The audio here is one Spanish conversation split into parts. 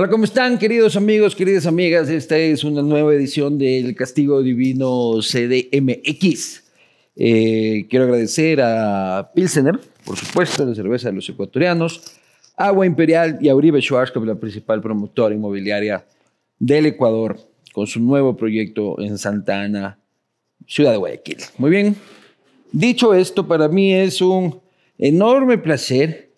Hola, ¿cómo están, queridos amigos, queridas amigas? Esta es una nueva edición del Castigo Divino CDMX. Eh, quiero agradecer a Pilsener, por supuesto, la cerveza de los ecuatorianos, Agua Imperial y a Uribe Schwarzkopf, la principal promotora inmobiliaria del Ecuador, con su nuevo proyecto en Santa Ana, Ciudad de Guayaquil. Muy bien. Dicho esto, para mí es un enorme placer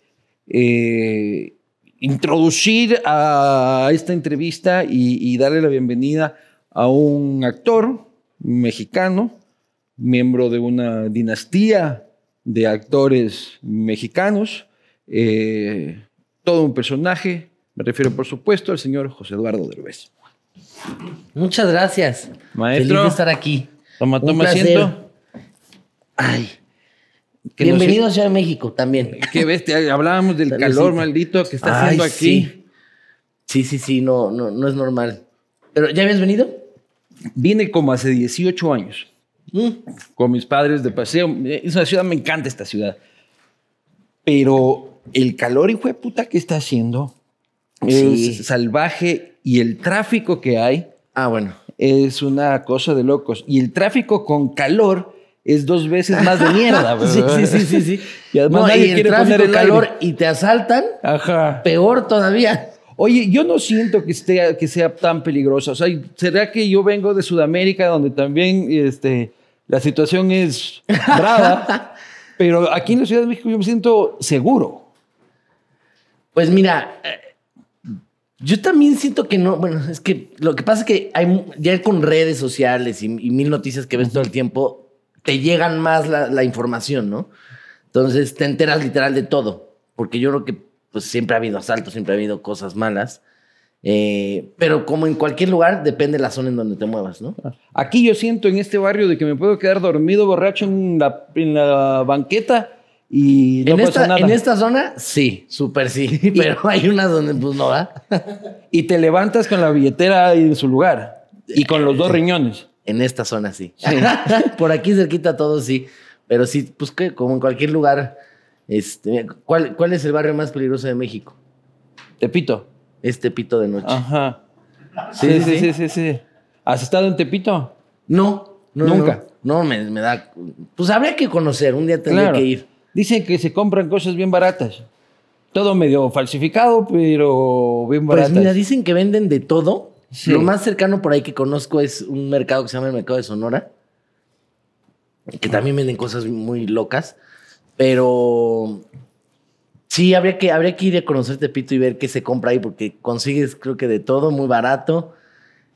eh, introducir a esta entrevista y, y darle la bienvenida a un actor mexicano, miembro de una dinastía de actores mexicanos, eh, todo un personaje, me refiero por supuesto al señor José Eduardo Derbez. Muchas gracias. Maestro. Feliz de estar aquí. Toma, toma asiento. Ay. Que Bienvenido no a Ciudad de México también. Qué bestia, hablábamos del calor maldito que está Ay, haciendo aquí. Sí. sí, sí, sí, no, no, no es normal. ¿Pero ya habías venido? Vine como hace 18 años. Mm. con mis padres de paseo. Es una ciudad, me encanta esta ciudad. Pero el calor, hijo de puta, que está haciendo Sí. es salvaje y el tráfico que hay Ah, bueno. es una cosa de locos. Y el tráfico con calor es dos veces más de mierda. Sí, ¿verdad? sí, sí, sí, sí. Y además No, nadie y el quiere poner el calor aire. y te asaltan, Ajá. peor todavía. Oye, yo no siento que, esté, que sea tan peligroso. O sea, ¿será que yo vengo de Sudamérica donde también este, la situación es brava? pero aquí en la Ciudad de México yo me siento seguro. Pues mira, eh, yo también siento que no. Bueno, es que lo que pasa es que hay ya con redes sociales y, y mil noticias que ves todo el tiempo, te llegan más la, la información, ¿no? Entonces te enteras literal de todo. Porque yo creo que pues, siempre ha habido asaltos, siempre ha habido cosas malas. Eh, pero como en cualquier lugar, depende de la zona en donde te muevas, ¿no? Aquí yo siento en este barrio de que me puedo quedar dormido, borracho en la, en la banqueta y no en, pasa esta, nada. en esta zona, sí, súper sí. Pero hay unas donde pues no va. Y te levantas con la billetera en su lugar y con los dos riñones. En esta zona sí. Sí. Por aquí cerquita todo sí. Pero sí, pues que como en cualquier lugar. Este, ¿cuál, ¿Cuál es el barrio más peligroso de México? Tepito. Este pito de noche. Ajá. Sí, Sí, sí, sí, sí. ¿Has estado en Tepito? No, no, Nunca. No, No, me, me da. Pues habría que conocer, un día tendría Claro. que ir. Dicen que se compran cosas bien baratas. Todo medio falsificado, pero bien Pues baratas. mira, dicen que venden de todo. Sí. Lo más cercano por ahí que conozco es un mercado que se llama el Mercado de Sonora. Que también venden cosas muy locas. Pero sí, habría que, habría que ir a conocer Tepito y ver qué se compra ahí, porque consigues, creo que de todo, muy barato.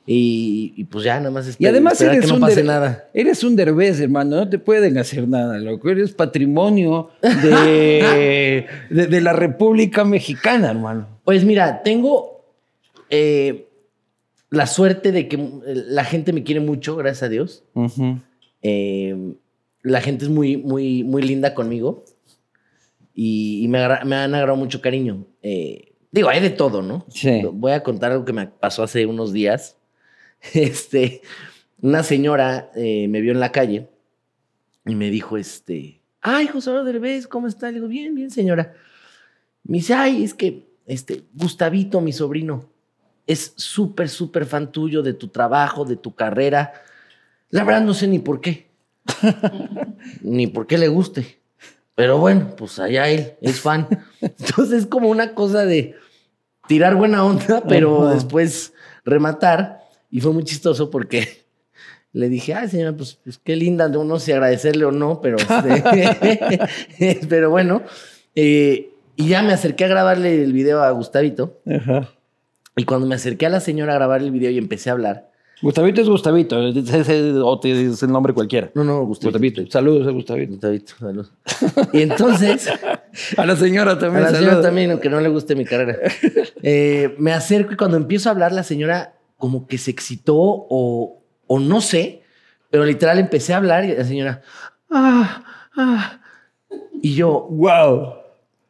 Y, y pues ya, nada más y espera- además eres que no un pase nada. Eres un derbez, hermano. No te pueden hacer nada, loco. Eres patrimonio de, de, de la República Mexicana, hermano. Pues mira, tengo eh, la suerte de que la gente me quiere mucho, gracias a Dios. Eh, la gente es muy, muy, muy linda conmigo y, y me, han agarrado mucho cariño. Eh, digo, hay de todo, ¿no? Sí. Voy a contar algo que me pasó hace unos días. Este, una señora eh, me vio en la calle y me dijo, este, ay, José Derbez, ¿cómo está? Le digo, bien, bien, señora. Me dice, ay, es que, este, Gustavito, mi sobrino, es súper, súper fan tuyo de tu trabajo, de tu carrera. La verdad no sé ni por qué. ni por qué le guste. Pero bueno, pues allá él es fan. Entonces es como una cosa de tirar buena onda, pero después rematar. Y fue muy chistoso porque le dije, ay, señora, pues, pues qué linda, no, no sé agradecerle o no, pero, este, pero bueno. eh, y ya me acerqué a grabarle el video a Gustavito. Ajá. Y cuando me acerqué a la señora a grabar el video y empecé a hablar, Gustavito es Gustavito. es- es- es- o te es el nombre cualquiera. no, no, Gustavito. Gustavito. Saludos a Gustavito. Gustavito, salud. Y entonces, A la señora a también. la señora saludos. también, aunque no le guste mi carrera, eh, me acerco y cuando empiezo a hablar, la señora como que se excitó o, o no sé, pero literal empecé a hablar y la señora, ah, ah. Y yo, Wow.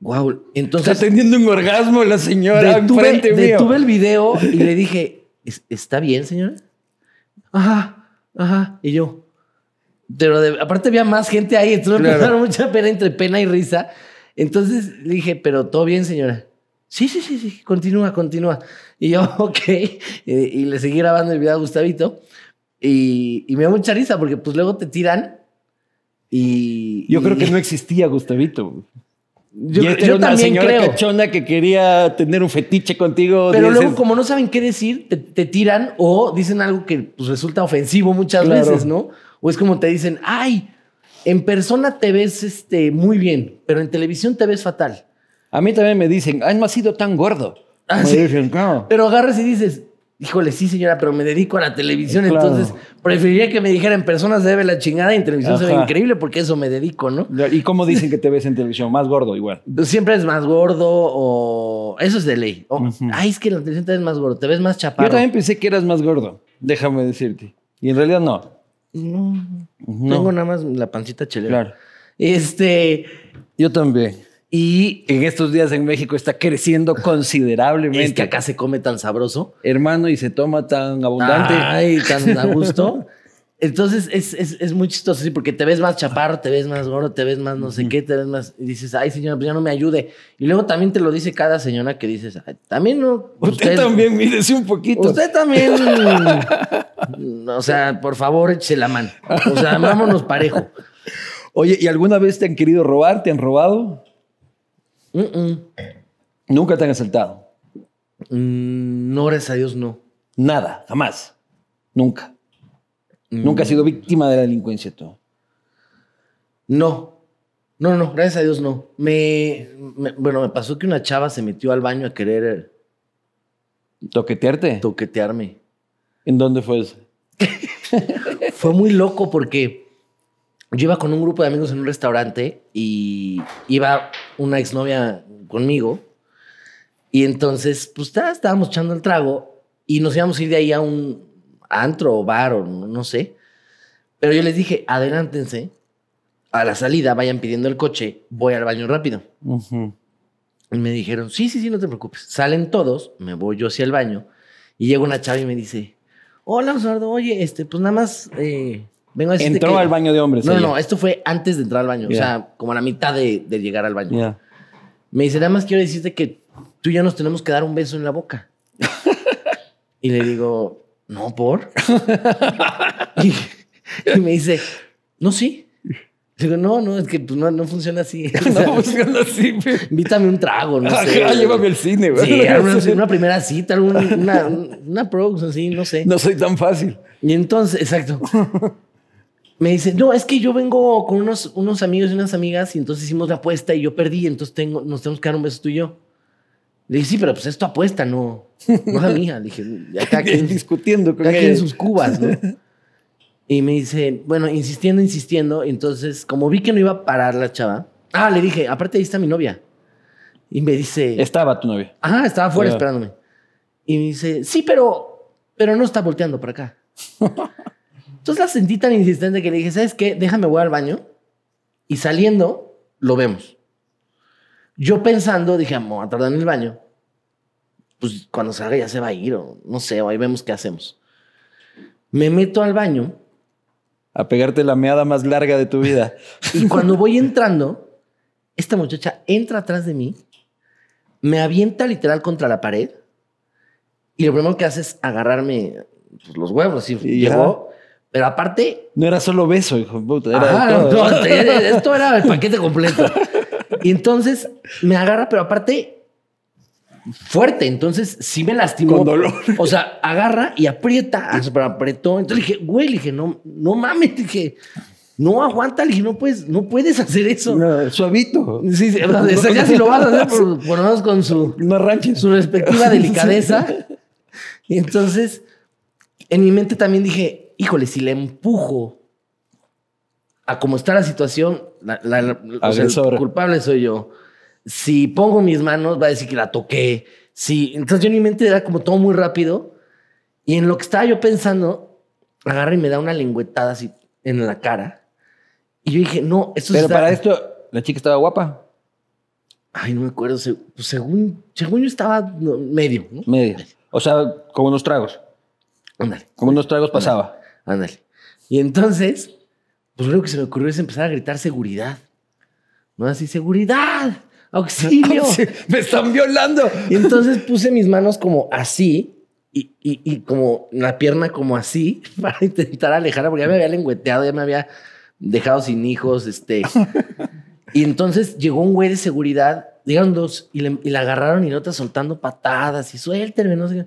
Wow. Está Entonces teniendo un orgasmo la señora detuve, enfrente mío. detuve el video y le dije, "¿Es- ¿está bien, señora? Ajá, ajá. Y yo, pero de- aparte había más gente ahí, entonces me Claro. empezaron mucha pena entre pena y risa. Entonces le dije, pero todo bien, señora. Sí, sí, sí, sí, continúa, continúa. Y yo, ok, y, y le seguí grabando el video a Gustavito. Y, y me da mucha risa porque pues luego te tiran y... Yo creo que no existía Gustavito. Yo, y esta yo era una también señora creo. cachona que quería tener un fetiche contigo. Pero dices, luego, como no saben qué decir, te, te tiran o dicen algo que pues, resulta ofensivo muchas Claro. veces, ¿no? O es como te dicen, ay, en persona te ves este, muy bien, pero en televisión te ves fatal. A mí también me dicen, ay, no has sido tan gordo. Ah, me sí. dicen, claro. Pero agarras y dices, híjole, sí, señora, pero me dedico a la televisión, Claro. entonces preferiría que me dijera en persona se ve la chingada y en televisión se ve increíble porque eso me dedico, ¿no? ¿Y cómo dicen que te ves en televisión? Más gordo igual. Siempre es más gordo o... Eso es de ley. O. Ay, es que en la televisión te ves más gordo, te ves más chaparro. Yo también pensé que eras más gordo, déjame decirte. Y en realidad no. No, No. Tengo nada más la pancita chelera. Claro. Este... Yo también. Y En estos días en México está creciendo considerablemente. es que acá se come tan sabroso. Hermano, y se toma tan abundante. Ay, tan a gusto. Entonces es, es, es muy chistoso, sí, porque te ves más chaparro, te ves más gordo, te ves más no sé qué, te ves más. Y dices, ay, señora, pues ya no me ayude. Y luego también te lo dice cada señora que dices, "Ay, también no. Usted, también, mírese un poquito. Usted también. o sea, por favor, échese la mano. O sea, vámonos parejo. Oye, ¿y alguna vez te han querido robar? ¿Te han robado? Mm, mm. Nunca te han asaltado. Mm, no, gracias a Dios, no. Nada, jamás. Nunca. Mm. Nunca has sido víctima de la delincuencia tú. No. No, no, gracias a Dios no. Me, me- bueno, me pasó que una chava se metió al baño a querer ¿Toquetearte? toquetearme. ¿En dónde fue eso? Fue muy loco porque yo iba con un grupo de amigos en un restaurante y iba una exnovia conmigo. Y entonces, pues tá- estábamos echando el trago y nos íbamos a ir de ahí a un antro o bar o no, no sé. Pero yo les dije, adelántense. A la salida vayan pidiendo el coche, voy al baño rápido. Y me dijeron, sí, sí, sí, no te preocupes. Salen todos, me voy yo hacia el baño y llega una chava y me dice, hola, Osvaldo, oye, este, pues nada más eh, vengo a Entró que-". al baño de hombres. No, ella. no, esto fue antes de entrar al baño, Ya. o sea, como a la mitad de, de llegar al baño. Ya. Me dice, nada más quiero decirte que tú y yo nos tenemos que dar un beso en la boca. y le digo, no, ¿por? y, y me dice, no, sí. Digo, no, no, es que pues, no, no funciona así. O sea, No funciona así. invítame un trago, no sé. Ajá, llévame al cine. güey. Sí, una, una primera cita, una, una, una prox, así, no sé. No soy tan fácil. Y entonces, exacto. Me dice, no, es que yo vengo con unos, unos amigos y unas amigas y entonces hicimos la apuesta y yo perdí, entonces tengo, nos tenemos que dar un beso tú y yo. Le dije, sí, pero pues es tu apuesta, no, no es la mía. Le dije, ya cada quien, discutiendo con quien en sus cubas, ¿no? Y me dice, bueno, insistiendo, insistiendo. Entonces, como vi que no iba a parar la chava, ah, le dije, aparte ahí está mi novia. Y me dice, Estaba tu novia. Ajá, estaba afuera esperándome. Y me dice, sí, pero, pero no está volteando para acá. Entonces la sentí tan insistente que le dije, ¿sabes qué? Déjame voy al baño y saliendo lo vemos. Yo pensando, dije, vamos a tardar en el baño. Pues cuando salga ya se va a ir o no sé, o ahí vemos qué hacemos. Me meto al baño A pegarte la meada más larga de tu vida. y cuando voy entrando, esta muchacha entra atrás de mí, me avienta literal contra la pared y lo primero que hace es agarrarme pues, los huevos. Y Y llegó, pero aparte, No era solo beso, hijo de puta. Era ajá, de todo. no, te- esto era el paquete completo. Y entonces me agarra, pero aparte fuerte. Entonces sí me lastimó. Con dolor. O sea, agarra y aprieta, pero apretó. Entonces dije, güey, le dije, no, no mames, dije, no aguanta, le dije, no puedes, no puedes hacer eso. No, suavito. Sí, sí, o sea, ya si lo vas a hacer, por, por lo menos con su, No su respectiva delicadeza. Y entonces, en mi mente también dije, híjole, si le empujo a cómo está la situación, la- la- la- o sea, el culpable soy yo. Si pongo mis manos, va a decir que la toqué. Si, entonces yo en mi mente era como todo muy rápido. Y en lo que estaba yo pensando, agarra y me da una lengüetada así en la cara. Y yo dije, no, esto Pero está- para esto, la chica estaba guapa. Ay, no me acuerdo. pues según, según yo estaba medio, ¿no? Medio. O sea, como unos tragos. Ándale, Como unos tragos pasaba. Ándale. Y entonces, pues lo que se me ocurrió es empezar a gritar seguridad. ¿No? Así, seguridad. auxilio. Me están violando. Y entonces puse mis manos como así y, y- y como la pierna como así para intentar alejarla porque ya me había lengüeteado, ya me había dejado sin hijos, este. Y entonces llegó un güey de seguridad, llegaron dos y, le- y la agarraron y la otra soltando patadas y suéltenme, no sé qué.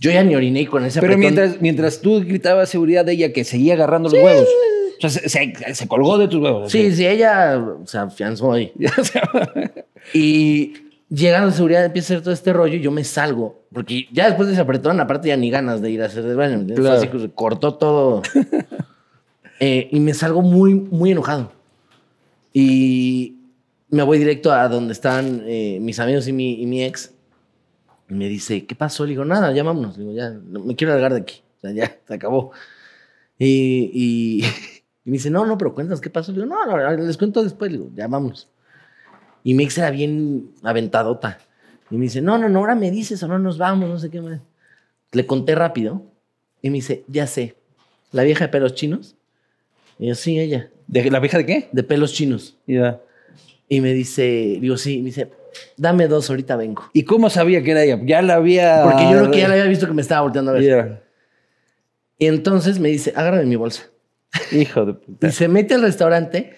Yo ya ni oriné con ese Pero apretón. mientras, mientras tú gritabas seguridad de ella que seguía agarrando los huevos. O sea, se, se- se colgó de tus huevos. Sí, sí, ella se afianzó ahí. Y llega la seguridad, empieza a hacer todo este rollo y yo me salgo. Porque ya después de ese apretón, aparte ya ni ganas de ir a hacer el baño. Claro. Así que se cortó todo. Eh, y me salgo muy, muy enojado. Y me voy directo a donde están eh, mis amigos y mi, y mi ex. Y me dice, ¿qué pasó? Le digo, nada, ya vámonos. Le digo, ya, me quiero largar de aquí. O sea, ya, se acabó. Y, y, y me dice, no, no, pero cuéntanos qué pasó. Le digo, no, no, les cuento después. Le digo, ya vámonos. Y mi ex era bien aventadota. Y me dice, no, no, no, ahora me dices o no nos vamos, no sé qué más. Le conté rápido. Y me dice, ya sé, la vieja de pelos chinos. Y yo, sí, ella, ¿De la vieja de qué? de pelos chinos. Ya. Y me dice, digo, sí, me dice, dame dos, ahorita vengo. ¿Y cómo sabía que era ella? Ya la había. Porque yo creo que ya la había visto que me estaba volteando a ver. Y entonces me dice, agárrame mi bolsa. Hijo de puta. Y se mete al restaurante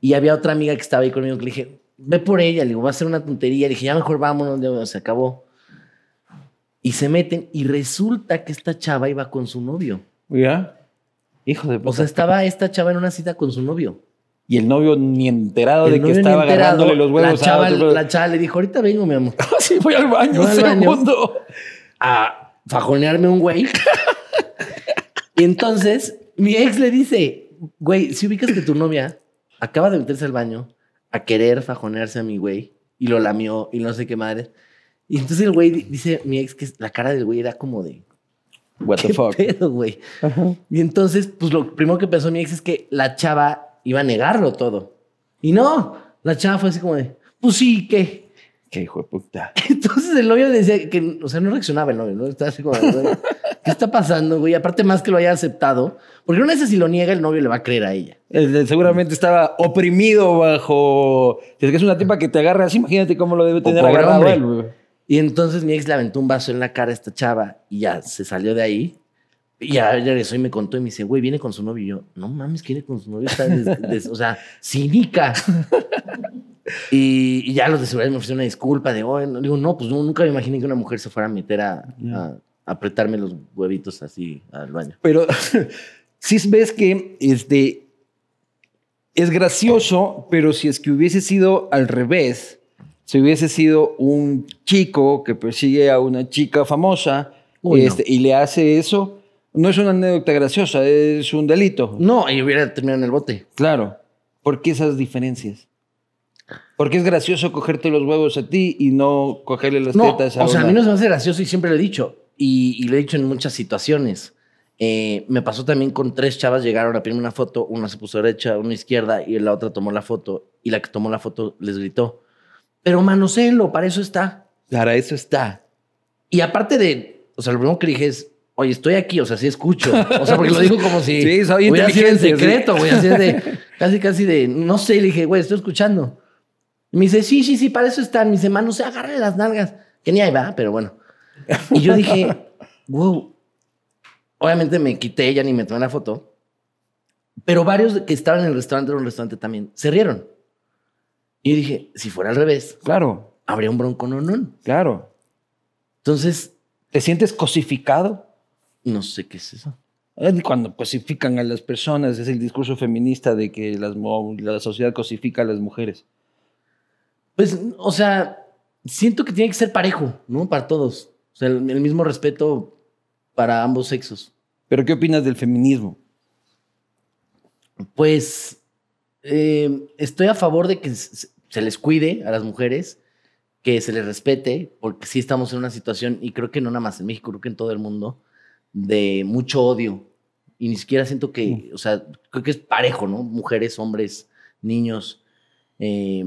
y había otra amiga que estaba ahí conmigo que le dije, ve por ella, le digo, va a ser una tontería. Le dije, ya mejor vámonos, se acabó. Y se meten y resulta que esta chava iba con su novio. ¿Ya? Hijo de puta. O sea, estaba esta chava en una cita con su novio. Y el novio ni enterado El de que estaba agarrándole los huevos La chava, a otro- la chava le dijo, ahorita vengo, mi amor, sí, voy al baño, Voy al un baño. segundo. a fajonearme un güey. y entonces mi ex le dice, güey, si ubicas que tu novia acaba de meterse al baño a querer fajonearse a mi güey y lo lamió y no sé qué madre. Y entonces el güey di- dice, mi ex, que la cara del güey era como de, What the ¿qué fuck. pedo, güey? Y entonces, pues lo primero que pensó mi ex es que la chava iba a negarlo todo. Y no, la chava fue así como de, pues sí, ¿qué? Qué hijo de puta. Entonces el novio decía que, o sea, no reaccionaba el novio, ¿no? Estaba así como, ¿qué está pasando, güey? Aparte más que lo haya aceptado, porque una vez si lo niega, el novio le va a creer a ella. Seguramente estaba oprimido bajo. Si es que es una tipa que te agarra así, imagínate cómo lo debe tener agarrado él, güey. Y entonces mi ex le aventó un vaso en la cara a esta chava y ya se salió de ahí. Y ya regresó y me contó y me dice, güey, viene con su novio. Y yo, no mames, ¿quién viene con su novio? Está des- des- o sea, cínica. y, y ya los de seguridad me ofrecieron una disculpa de, oh, no". digo, no, pues no, nunca me imaginé que una mujer se fuera a meter a, a apretarme los huevitos así al baño. Pero sí ves que este, es gracioso, pero si es que hubiese sido al revés, si hubiese sido un chico que persigue a una chica famosa Uy, no. este, y le hace eso, no es una anécdota graciosa, es un delito. No, y hubiera terminado en el bote. Claro. ¿Por qué esas diferencias? Porque es gracioso cogerte los huevos a ti y no cogerle las No, tetas a o sea, a una- mí no se me hace gracioso y siempre lo he dicho. Y, y lo he dicho en muchas situaciones. Eh, me pasó también con tres chavas, llegaron a pedirme una foto, una se puso derecha, una izquierda y la otra tomó la foto. Y la que tomó la foto les gritó, pero manoselo, para eso está. Para eso está. Y aparte de, o sea, lo primero que dije es, oye, estoy aquí, o sea, sí escucho. O sea, porque lo dijo como si Sí, soy hubiera sido en secreto, güey, así de, casi, casi de, no sé, le dije, güey, estoy escuchando. Y me dice, sí, sí, sí, para eso están. mis hermanos, se agarre las nalgas. Que ni ahí va, pero bueno. Y yo dije, wow. Obviamente me quité, ya ni me tomé la foto. Pero varios que estaban en el restaurante, en un restaurante también, se rieron. Y yo dije, si fuera al revés, Claro, habría un bronco no, no. claro. Entonces, ¿Te sientes cosificado? No sé qué es eso. Cuando cosifican a las personas, es el discurso feminista de que las la sociedad cosifica a las mujeres. Pues, o sea, siento que tiene que ser parejo, ¿no? Para todos. O sea, el, el mismo respeto para ambos sexos. ¿Pero qué opinas del feminismo? Pues eh, estoy a favor de que se les cuide a las mujeres, que se les respete, porque sí estamos en una situación, y creo que no nada más en México, creo que en todo el mundo, de mucho odio. Y ni siquiera siento que, o sea, creo que es parejo, ¿no? Mujeres, hombres, niños. Eh,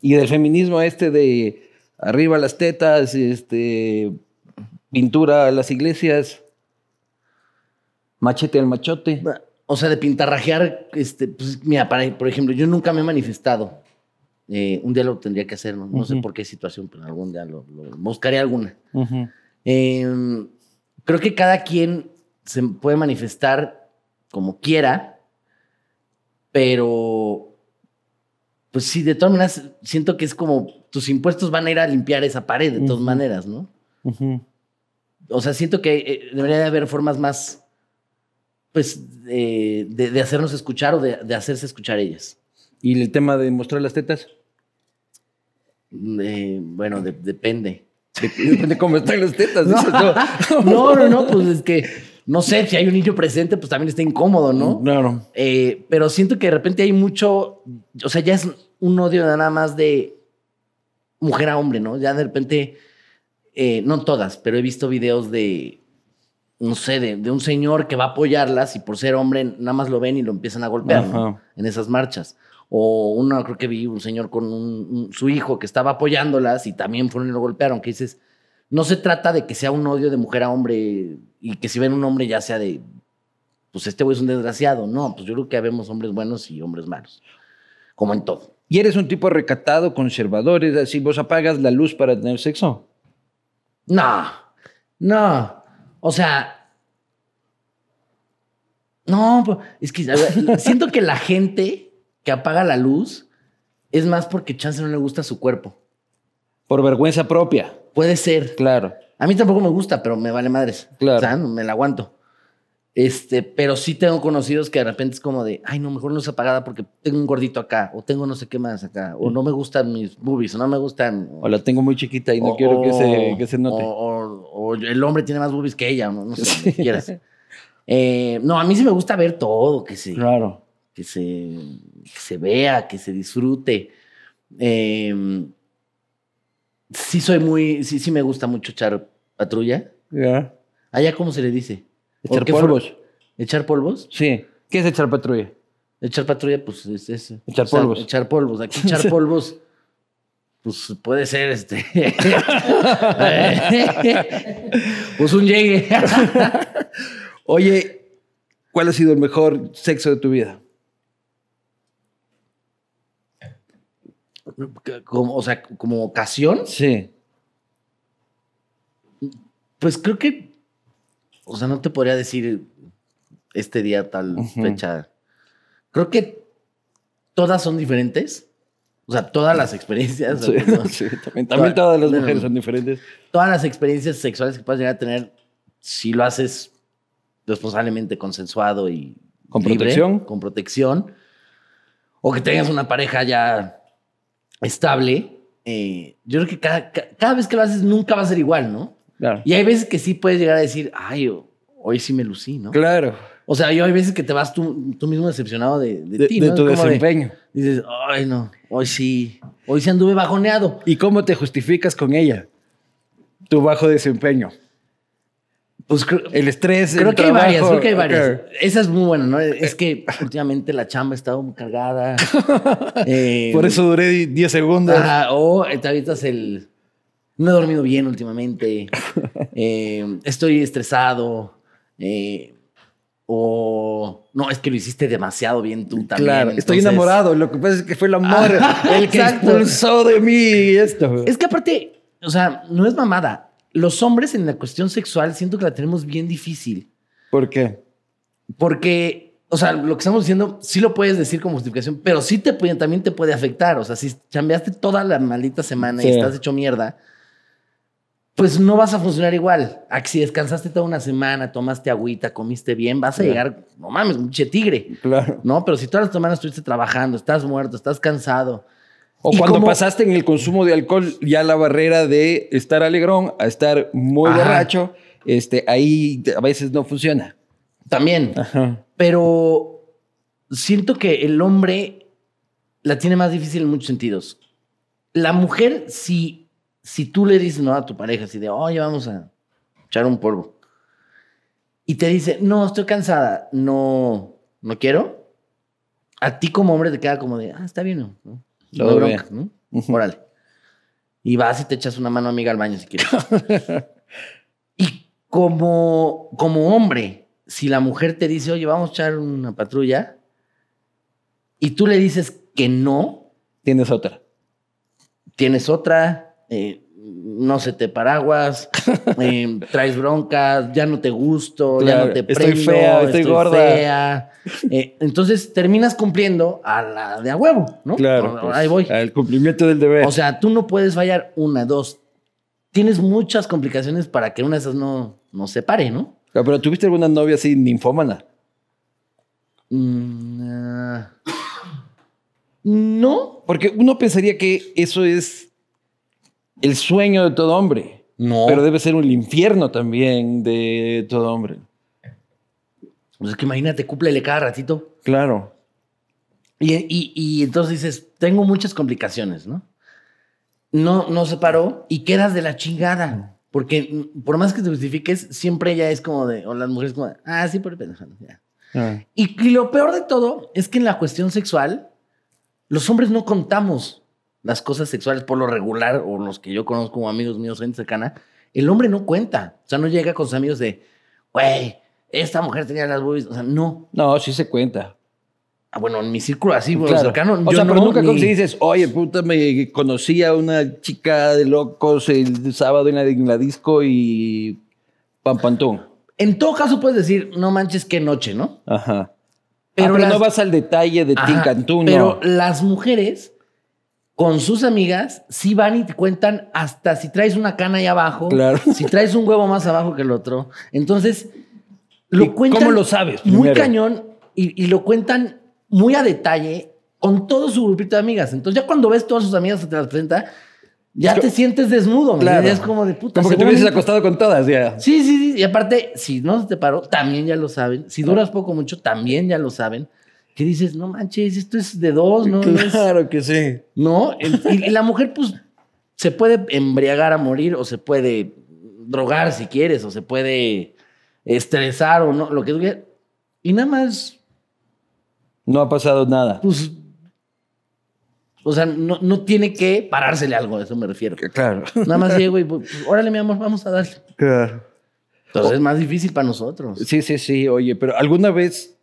Y del feminismo este de arriba las tetas, este, pintura a las iglesias, machete al machote. o sea, de pintarrajear, este, pues, mira, para, por ejemplo, yo nunca me he manifestado Eh, un día lo tendría que hacer, no, no sé por qué situación, pero algún día lo, lo- buscaré alguna. Eh, creo que cada quien se puede manifestar como quiera, pero pues sí, de todas maneras, siento que es como tus impuestos van a ir a limpiar esa pared de todas maneras, ¿no? O sea, siento que eh, debería de haber formas más, pues, eh, de, de hacernos escuchar o de, de hacerse escuchar ellas. ¿Y el tema de mostrar las tetas? Eh, bueno, de- depende. Depende de cómo están las tetas. No. dices. No, no, no, pues es que, no sé, si hay un niño presente, pues también está incómodo, ¿no? Claro. Eh, pero siento que de repente hay mucho, o sea, ya es un odio nada más de mujer a hombre, ¿no? Ya de repente, eh, no todas, pero he visto videos de, no sé, de, de un señor que va a apoyarlas y por ser hombre nada más lo ven y lo empiezan a golpear ¿no? En esas marchas. O uno, creo que vi un señor con un- un- su hijo que estaba apoyándolas y también fueron y lo golpearon, que dices, no se trata de que sea un odio de mujer a hombre y que si ven un hombre ya sea de, pues este güey es un desgraciado. No, pues yo creo que habemos hombres buenos y hombres malos, como en todo. Y eres un tipo recatado, conservador, es así, vos apagas la luz para tener sexo. No, no, o sea, no, pues, es que siento que la gente que apaga la luz es más porque chance no le gusta su cuerpo. Por vergüenza propia. Puede ser. Claro. A mí tampoco me gusta, pero me vale madres. Claro. O sea, me la aguanto. Este, pero sí tengo conocidos que de repente es como de, ay, no, mejor no es apagada porque tengo un gordito acá, o tengo no sé qué más acá, o no me gustan mis boobies, o no me gustan. O la tengo muy chiquita y no o- quiero que se, que se note. O, o- o el hombre tiene más boobies que ella, no, no sé, que quieras. Eh, no, a mí sí me gusta ver todo, que se, Claro. que se, que se vea, que se disfrute. Eh, sí soy muy, sí, sí me gusta mucho echar patrulla. Ya. Allá, ¿cómo se le dice? Echar ¿O qué polvos. ¿Echar polvos? Sí. ¿Qué es echar patrulla? Echar patrulla, pues es. Echar O sea, polvos. Echar polvos. Aquí echar polvos, pues puede ser este. pues un llegue. Oye, ¿cuál ha sido el mejor sexo de tu vida? Como, o sea, como ocasión, Sí. pues creo que. O sea, no te podría decir este día, tal fecha. Creo que todas son diferentes. O sea, todas las experiencias. Sí, ¿no? sí, también, también todas las mujeres son diferentes. todas las experiencias sexuales que puedas llegar a tener, si lo haces responsablemente consensuado y Con libre, protección. con protección, o que tengas una pareja ya estable, eh, yo creo que cada, ca- cada vez que lo haces nunca va a ser igual, ¿no? Claro. Y hay veces que sí puedes llegar a decir, ay, hoy sí me lucí, ¿no? Claro. O sea, yo hay veces que te vas tú, tú mismo decepcionado de, de De, ti, de ¿no? tu de- desempeño. dices, ay, no, hoy sí, hoy sí anduve bajoneado. ¿Y cómo te justificas con ella? Tu bajo desempeño. Pues El estrés. Creo el que hay trabajo. varias, creo que hay varias. Esa es muy buena, ¿no? Es que últimamente la chamba ha estado muy cargada. Eh, Por eso duré 10 segundos. ajá, o te avientas el... No he dormido bien últimamente. eh, estoy estresado. eh, o... No, es que lo hiciste demasiado bien tú también. claro, estoy enamorado. Lo que pasa es que fue el amor Ajá, el que exacto. expulsó de mí esto. Es que aparte, o sea, no es mamada. Los hombres en la cuestión sexual siento que la tenemos bien difícil. ¿Por qué? Porque, o sea, lo que estamos diciendo sí lo puedes decir como justificación, pero sí te puede, también te puede afectar. O sea, si chambeaste toda la maldita semana Sí. y estás hecho mierda, pues no vas a funcionar igual. A que si descansaste toda una semana, tomaste agüita, comiste bien, vas a llegar, no mames, un che tigre. Claro. No, pero si todas las semanas estuviste trabajando, estás muerto, estás cansado. O cuando pasaste en el consumo de alcohol ya la barrera de estar alegrón a estar muy Ajá. borracho, este, ahí a veces no funciona. También. Ajá. Pero siento que el hombre la tiene más difícil en muchos sentidos. La mujer, si, si tú le dices no a tu pareja, así de, oye, vamos a echar un polvo, y te dice, no, estoy cansada, no, no quiero, a ti como hombre te queda como de, ah, está bien, ¿no? No Todo bronca, bien. ¿no? Ujú. Órale. Y vas y te echas una mano amiga al baño si quieres. y como, como hombre, si la mujer te dice, oye, vamos a echar una patrulla, y tú le dices que no, Tienes otra. tienes otra, eh, no se te paraguas, eh, traes broncas, ya no te gusto, ya no te estoy prendo, fea, estoy gorda. fea. Eh, entonces terminas cumpliendo a la de a huevo, ¿no? Claro. O- Ahí voy. pues, Al cumplimiento del deber. O sea, tú no puedes fallar una, dos. Tienes muchas complicaciones para que una de esas no, no se pare, ¿no? Ah, Pero ¿tuviste alguna novia así ninfómana? Mm, ah. no. Porque uno pensaría que eso es el sueño de todo hombre. No. Pero debe ser un infierno también de todo hombre. Pues es que imagínate, cúmplele cada ratito. Claro. Y, y- y entonces dices, tengo muchas complicaciones, ¿no? No, no se paró y quedas de la chingada. Porque por más que te justifiques, siempre ya es como de, o las mujeres como, de, ah, sí, por pendejada, ya. Ah. Y, y lo peor de todo es que en la cuestión sexual, los hombres no contamos las cosas sexuales por lo regular, o los que yo conozco como amigos míos, gente cercana. El hombre no cuenta. O sea, no llega con sus amigos de, güey, esta mujer tenía las boobies. O sea, no. No, sí se cuenta. Ah, bueno, en mi círculo así, bueno, Claro. cercano. o yo sea, no, pero nunca ni- si dices, oye, puta, me conocí a una chica de locos el sábado en la, en la disco y pam, pantón. En todo caso puedes decir, no manches, qué noche, ¿no? Ajá. Pero las- no vas al detalle de Tincantún, Pero las mujeres con sus amigas sí van y te cuentan hasta si traes una cana ahí abajo, Claro. si traes un huevo más abajo que el otro. Entonces, ¿Y lo cuentan. cómo lo sabes Muy primero? cañón y, y lo cuentan muy a detalle con todo su grupito de amigas. Entonces, ya cuando ves todas sus amigas que te las presenta, ya Es te sientes desnudo. ¿me Claro. Es como de puta. Como que te hubieses acostado con todas, ya. Sí, sí, sí. Y aparte, si no se te paró, también ya lo saben. Si duras poco mucho, también ya lo saben. Que dices, no manches, esto es de dos, ¿no? Claro que sí. ¿no? Y la mujer, pues, se puede embriagar a morir o se puede drogar si quieres o se puede estresar o no, lo que tú quieras. Y nada más, No ha pasado nada. pues, o sea, no, no tiene que parársele algo, a eso me refiero. Claro. Nada más llego y, pues, órale, mi amor, vamos a darle. Claro. Entonces es más difícil para nosotros. Sí, sí, sí. Oye, pero ¿alguna vez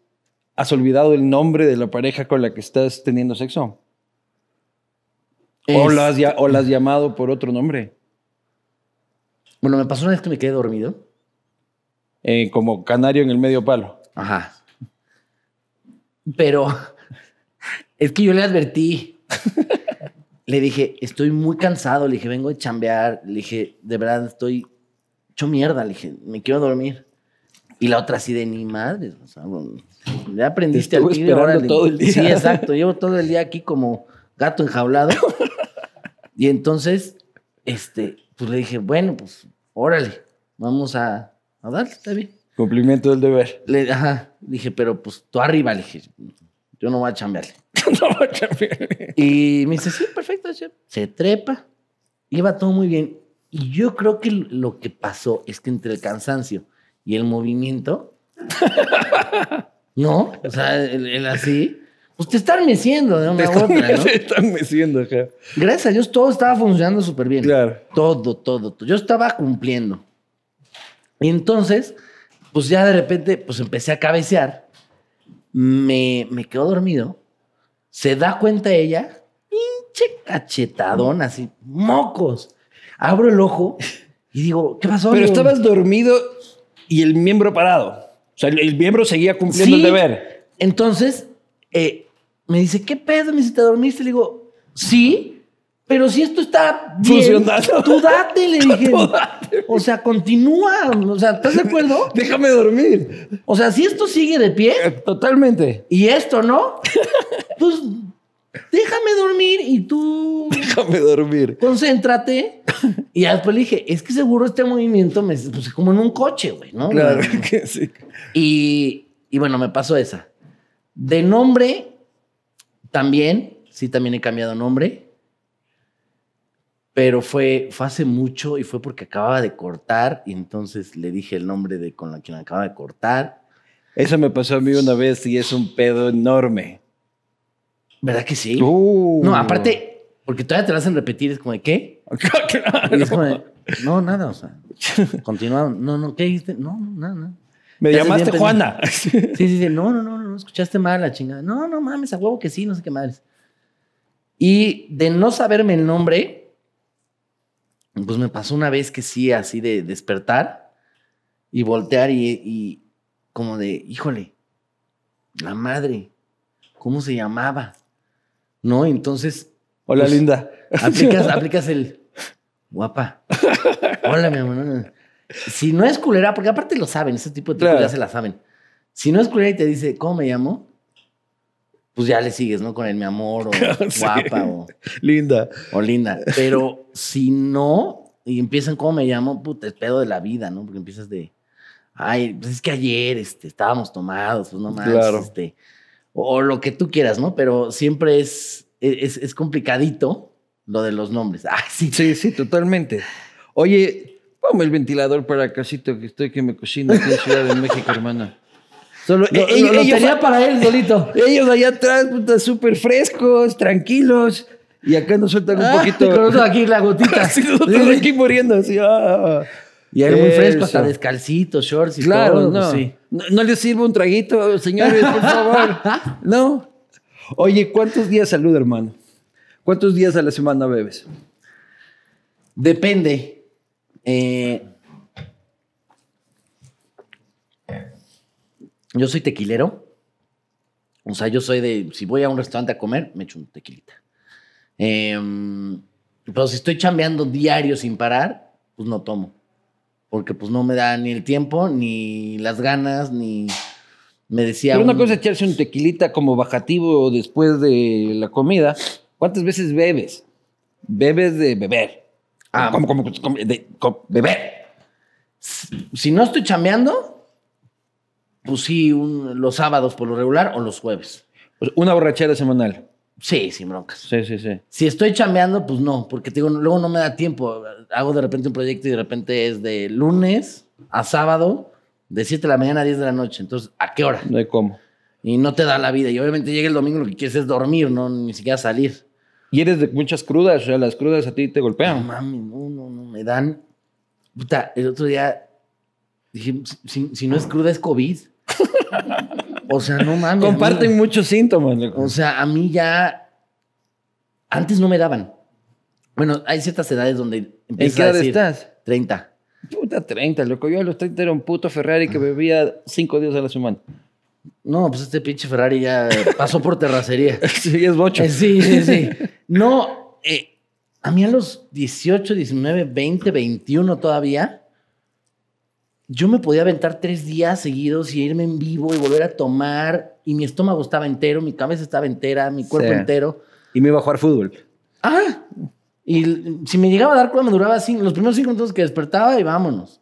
has olvidado el nombre de la pareja con la que estás teniendo sexo? ¿O, Es- la has, ya- o la has llamado por otro nombre? Bueno, me pasó una vez que me quedé dormido. Eh, como canario en el medio palo. Ajá. Pero es que yo le advertí. le dije, estoy muy cansado. Le dije, vengo de chambear. Le dije, de verdad, estoy hecho mierda. Le dije, me quiero dormir. Y la otra así de ni madre. O sea, bueno, ya aprendiste Te al tigre, órale. todo el día. Sí, exacto. Llevo todo el día aquí como gato enjaulado. y entonces, este, pues le dije, bueno, pues, órale, vamos a, a darle, está bien. Cumplimiento del deber. Le, ajá, dije, pero pues tú arriba, le dije, yo no voy a chambearle. Y me dice, sí, perfecto, chef. Se trepa, iba todo muy bien. Y yo creo que lo que pasó es que entre el cansancio y el movimiento, no, o sea, el, el así, pues te están meciendo de una u otra, ¿no? Se están meciendo, ajá. Gracias a Dios todo estaba funcionando súper bien. Claro. Todo, todo, todo. Yo estaba cumpliendo. Y entonces, pues ya de repente, pues empecé a cabecear. Me, me quedo dormido. Se da cuenta ella, pinche cachetadón, así, mocos. Abro el ojo y digo, ¿qué pasó? Pero estabas dormido y el miembro parado. O sea, el, el miembro seguía cumpliendo Sí. el deber. Entonces, eh, me dice, ¿qué pedo? Me dice, ¿te dormiste? Le digo, sí, pero si esto está bien, Funcionando. tú date, le dije. Tú date. O sea, continúa. O sea, ¿estás de acuerdo? Déjame dormir. O sea, si esto sigue de pie Eh, Totalmente. y esto no, pues déjame dormir y tú Déjame dormir. concéntrate. Y después le dije, es que seguro este movimiento me pues, como en un coche, güey, ¿no? Claro que sí. Y, y bueno, me pasó esa. De nombre, también, sí, también he cambiado nombre. Pero fue, fue hace mucho y fue porque acababa de cortar y entonces le dije el nombre de con la me acaba de cortar. Eso me pasó a mí una vez y es un pedo enorme. ¿Verdad que sí? Uh. No, aparte, porque todavía te lo hacen repetir, es como de ¿qué? Claro. Y es como de, no, nada, o sea, continuaron. No, no, ¿qué dijiste? No, no, nada, nada. Me llamaste Juana. Sí, sí, sí. No, no, no, no, no, escuchaste mal la chingada. No, no mames, a huevo que sí, no sé qué madres. Y de no saberme el nombre, Pues me pasó una vez que sí, así de despertar y voltear y, y como de, híjole, la madre, ¿cómo se llamaba? ¿No? Entonces, Hola, Pues, linda. aplicas, aplicas el guapa. Hola, mi amor. Si no es culera, porque aparte lo saben, ese tipo de tipos Claro. ya se la saben. Si no es culera y te dice, ¿cómo me llamo? Pues ya le sigues, ¿no? Con el mi amor, o Sí. guapa, o, Linda. o linda. Pero si no, y empiezan, ¿cómo me llamo? Puta, es pedo de la vida, ¿no? Porque empiezas de, ay, pues es que ayer este, estábamos tomados, pues no más. Claro. Este, o, o lo que tú quieras, ¿no? Pero siempre es, es, es complicadito lo de los nombres. Ay, sí, Sí, sí, totalmente. Oye, ponme el ventilador para casito que estoy que me cocino aquí en Ciudad de México, hermana. Solo, Lo, lo- lo ellos, tenía para él solito. ellos allá atrás, puta, súper frescos, tranquilos. Y acá nos sueltan un Ah, poquito. con aquí la gotita. Nosotros aquí muriendo, así. ah. Y él muy fresco, hasta descalcito, shorts y Claro, todo. no. pues sí. no. no les sirvo un traguito, señores, por favor. No. Oye, ¿cuántos días salud, hermano? ¿Cuántos días a la semana bebes? Depende. Eh, yo soy tequilero. O sea, yo soy de. Si voy a un restaurante a comer, me echo un tequilita. Em, pero si estoy chambeando diario sin parar, pues no tomo. Porque pues no me da ni el tiempo, ni las ganas, ni. Me decía. Pero una un- cosa es echarse un tequilita como bajativo después de la comida. ¿Cuántas veces bebes? Bebes de beber. Ah. como, como, como- de como beber. Si no estoy chambeando, pues sí, un- los sábados por lo regular o los jueves. Sea, Una borrachera semanal. Sí, sin broncas. Sí, sí, sí. Si estoy chambeando, pues no, porque te digo, luego no me da tiempo. Hago de repente un proyecto y de repente es de lunes a sábado, de 7 de la mañana a 10 de la noche. Entonces, ¿a qué hora? No hay cómo. Y no te da la vida. Y obviamente llega el domingo, lo que quieres es dormir, no ni siquiera salir. Y eres de muchas crudas, o sea, las crudas a ti te No golpean. mami, no, no, no, me dan. Puta, el otro día dije, si, si no es cruda, es COVID. O sea, no mames. a mí- Comparten muchos síntomas. loco. O sea, a mí ya. Antes no me daban. Bueno, hay ciertas edades donde ¿En qué a edad decir estás? 30. Puta 30, loco. Yo a los 30 era un puto Ferrari que bebía cinco días a la semana. No, pues este pinche Ferrari ya pasó por terracería. Sí, es bocho. Eh, sí, sí, sí. No, eh, a mí a los 18, 19, 20, 21 todavía, yo me podía aventar tres días seguidos y irme en vivo y volver a tomar. Y mi estómago estaba entero, mi cabeza estaba entera, mi cuerpo Sí. entero. Y me iba a jugar fútbol. Ah, y si me llegaba a dar cruda, me duraba cinco- los primeros cinco minutos que despertaba y vámonos.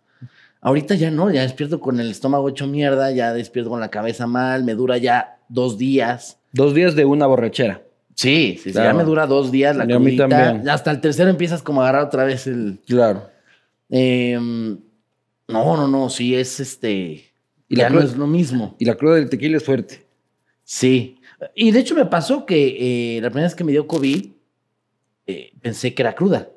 Ahorita ya no, ya despierto con el estómago hecho mierda, ya despierto con la cabeza mal, me dura ya dos días. Dos días de una borrachera. Sí, sí, sí, ya me dura dos días la Y a mí crudita. también. Hasta el tercero empiezas como a agarrar otra vez el... Claro. em, no, no, no, sí, es este... Y la no es lo mismo. Y la cruda del tequila es fuerte. Sí. Y de hecho me pasó que eh, la primera vez que me dio COVID, eh, pensé que era cruda.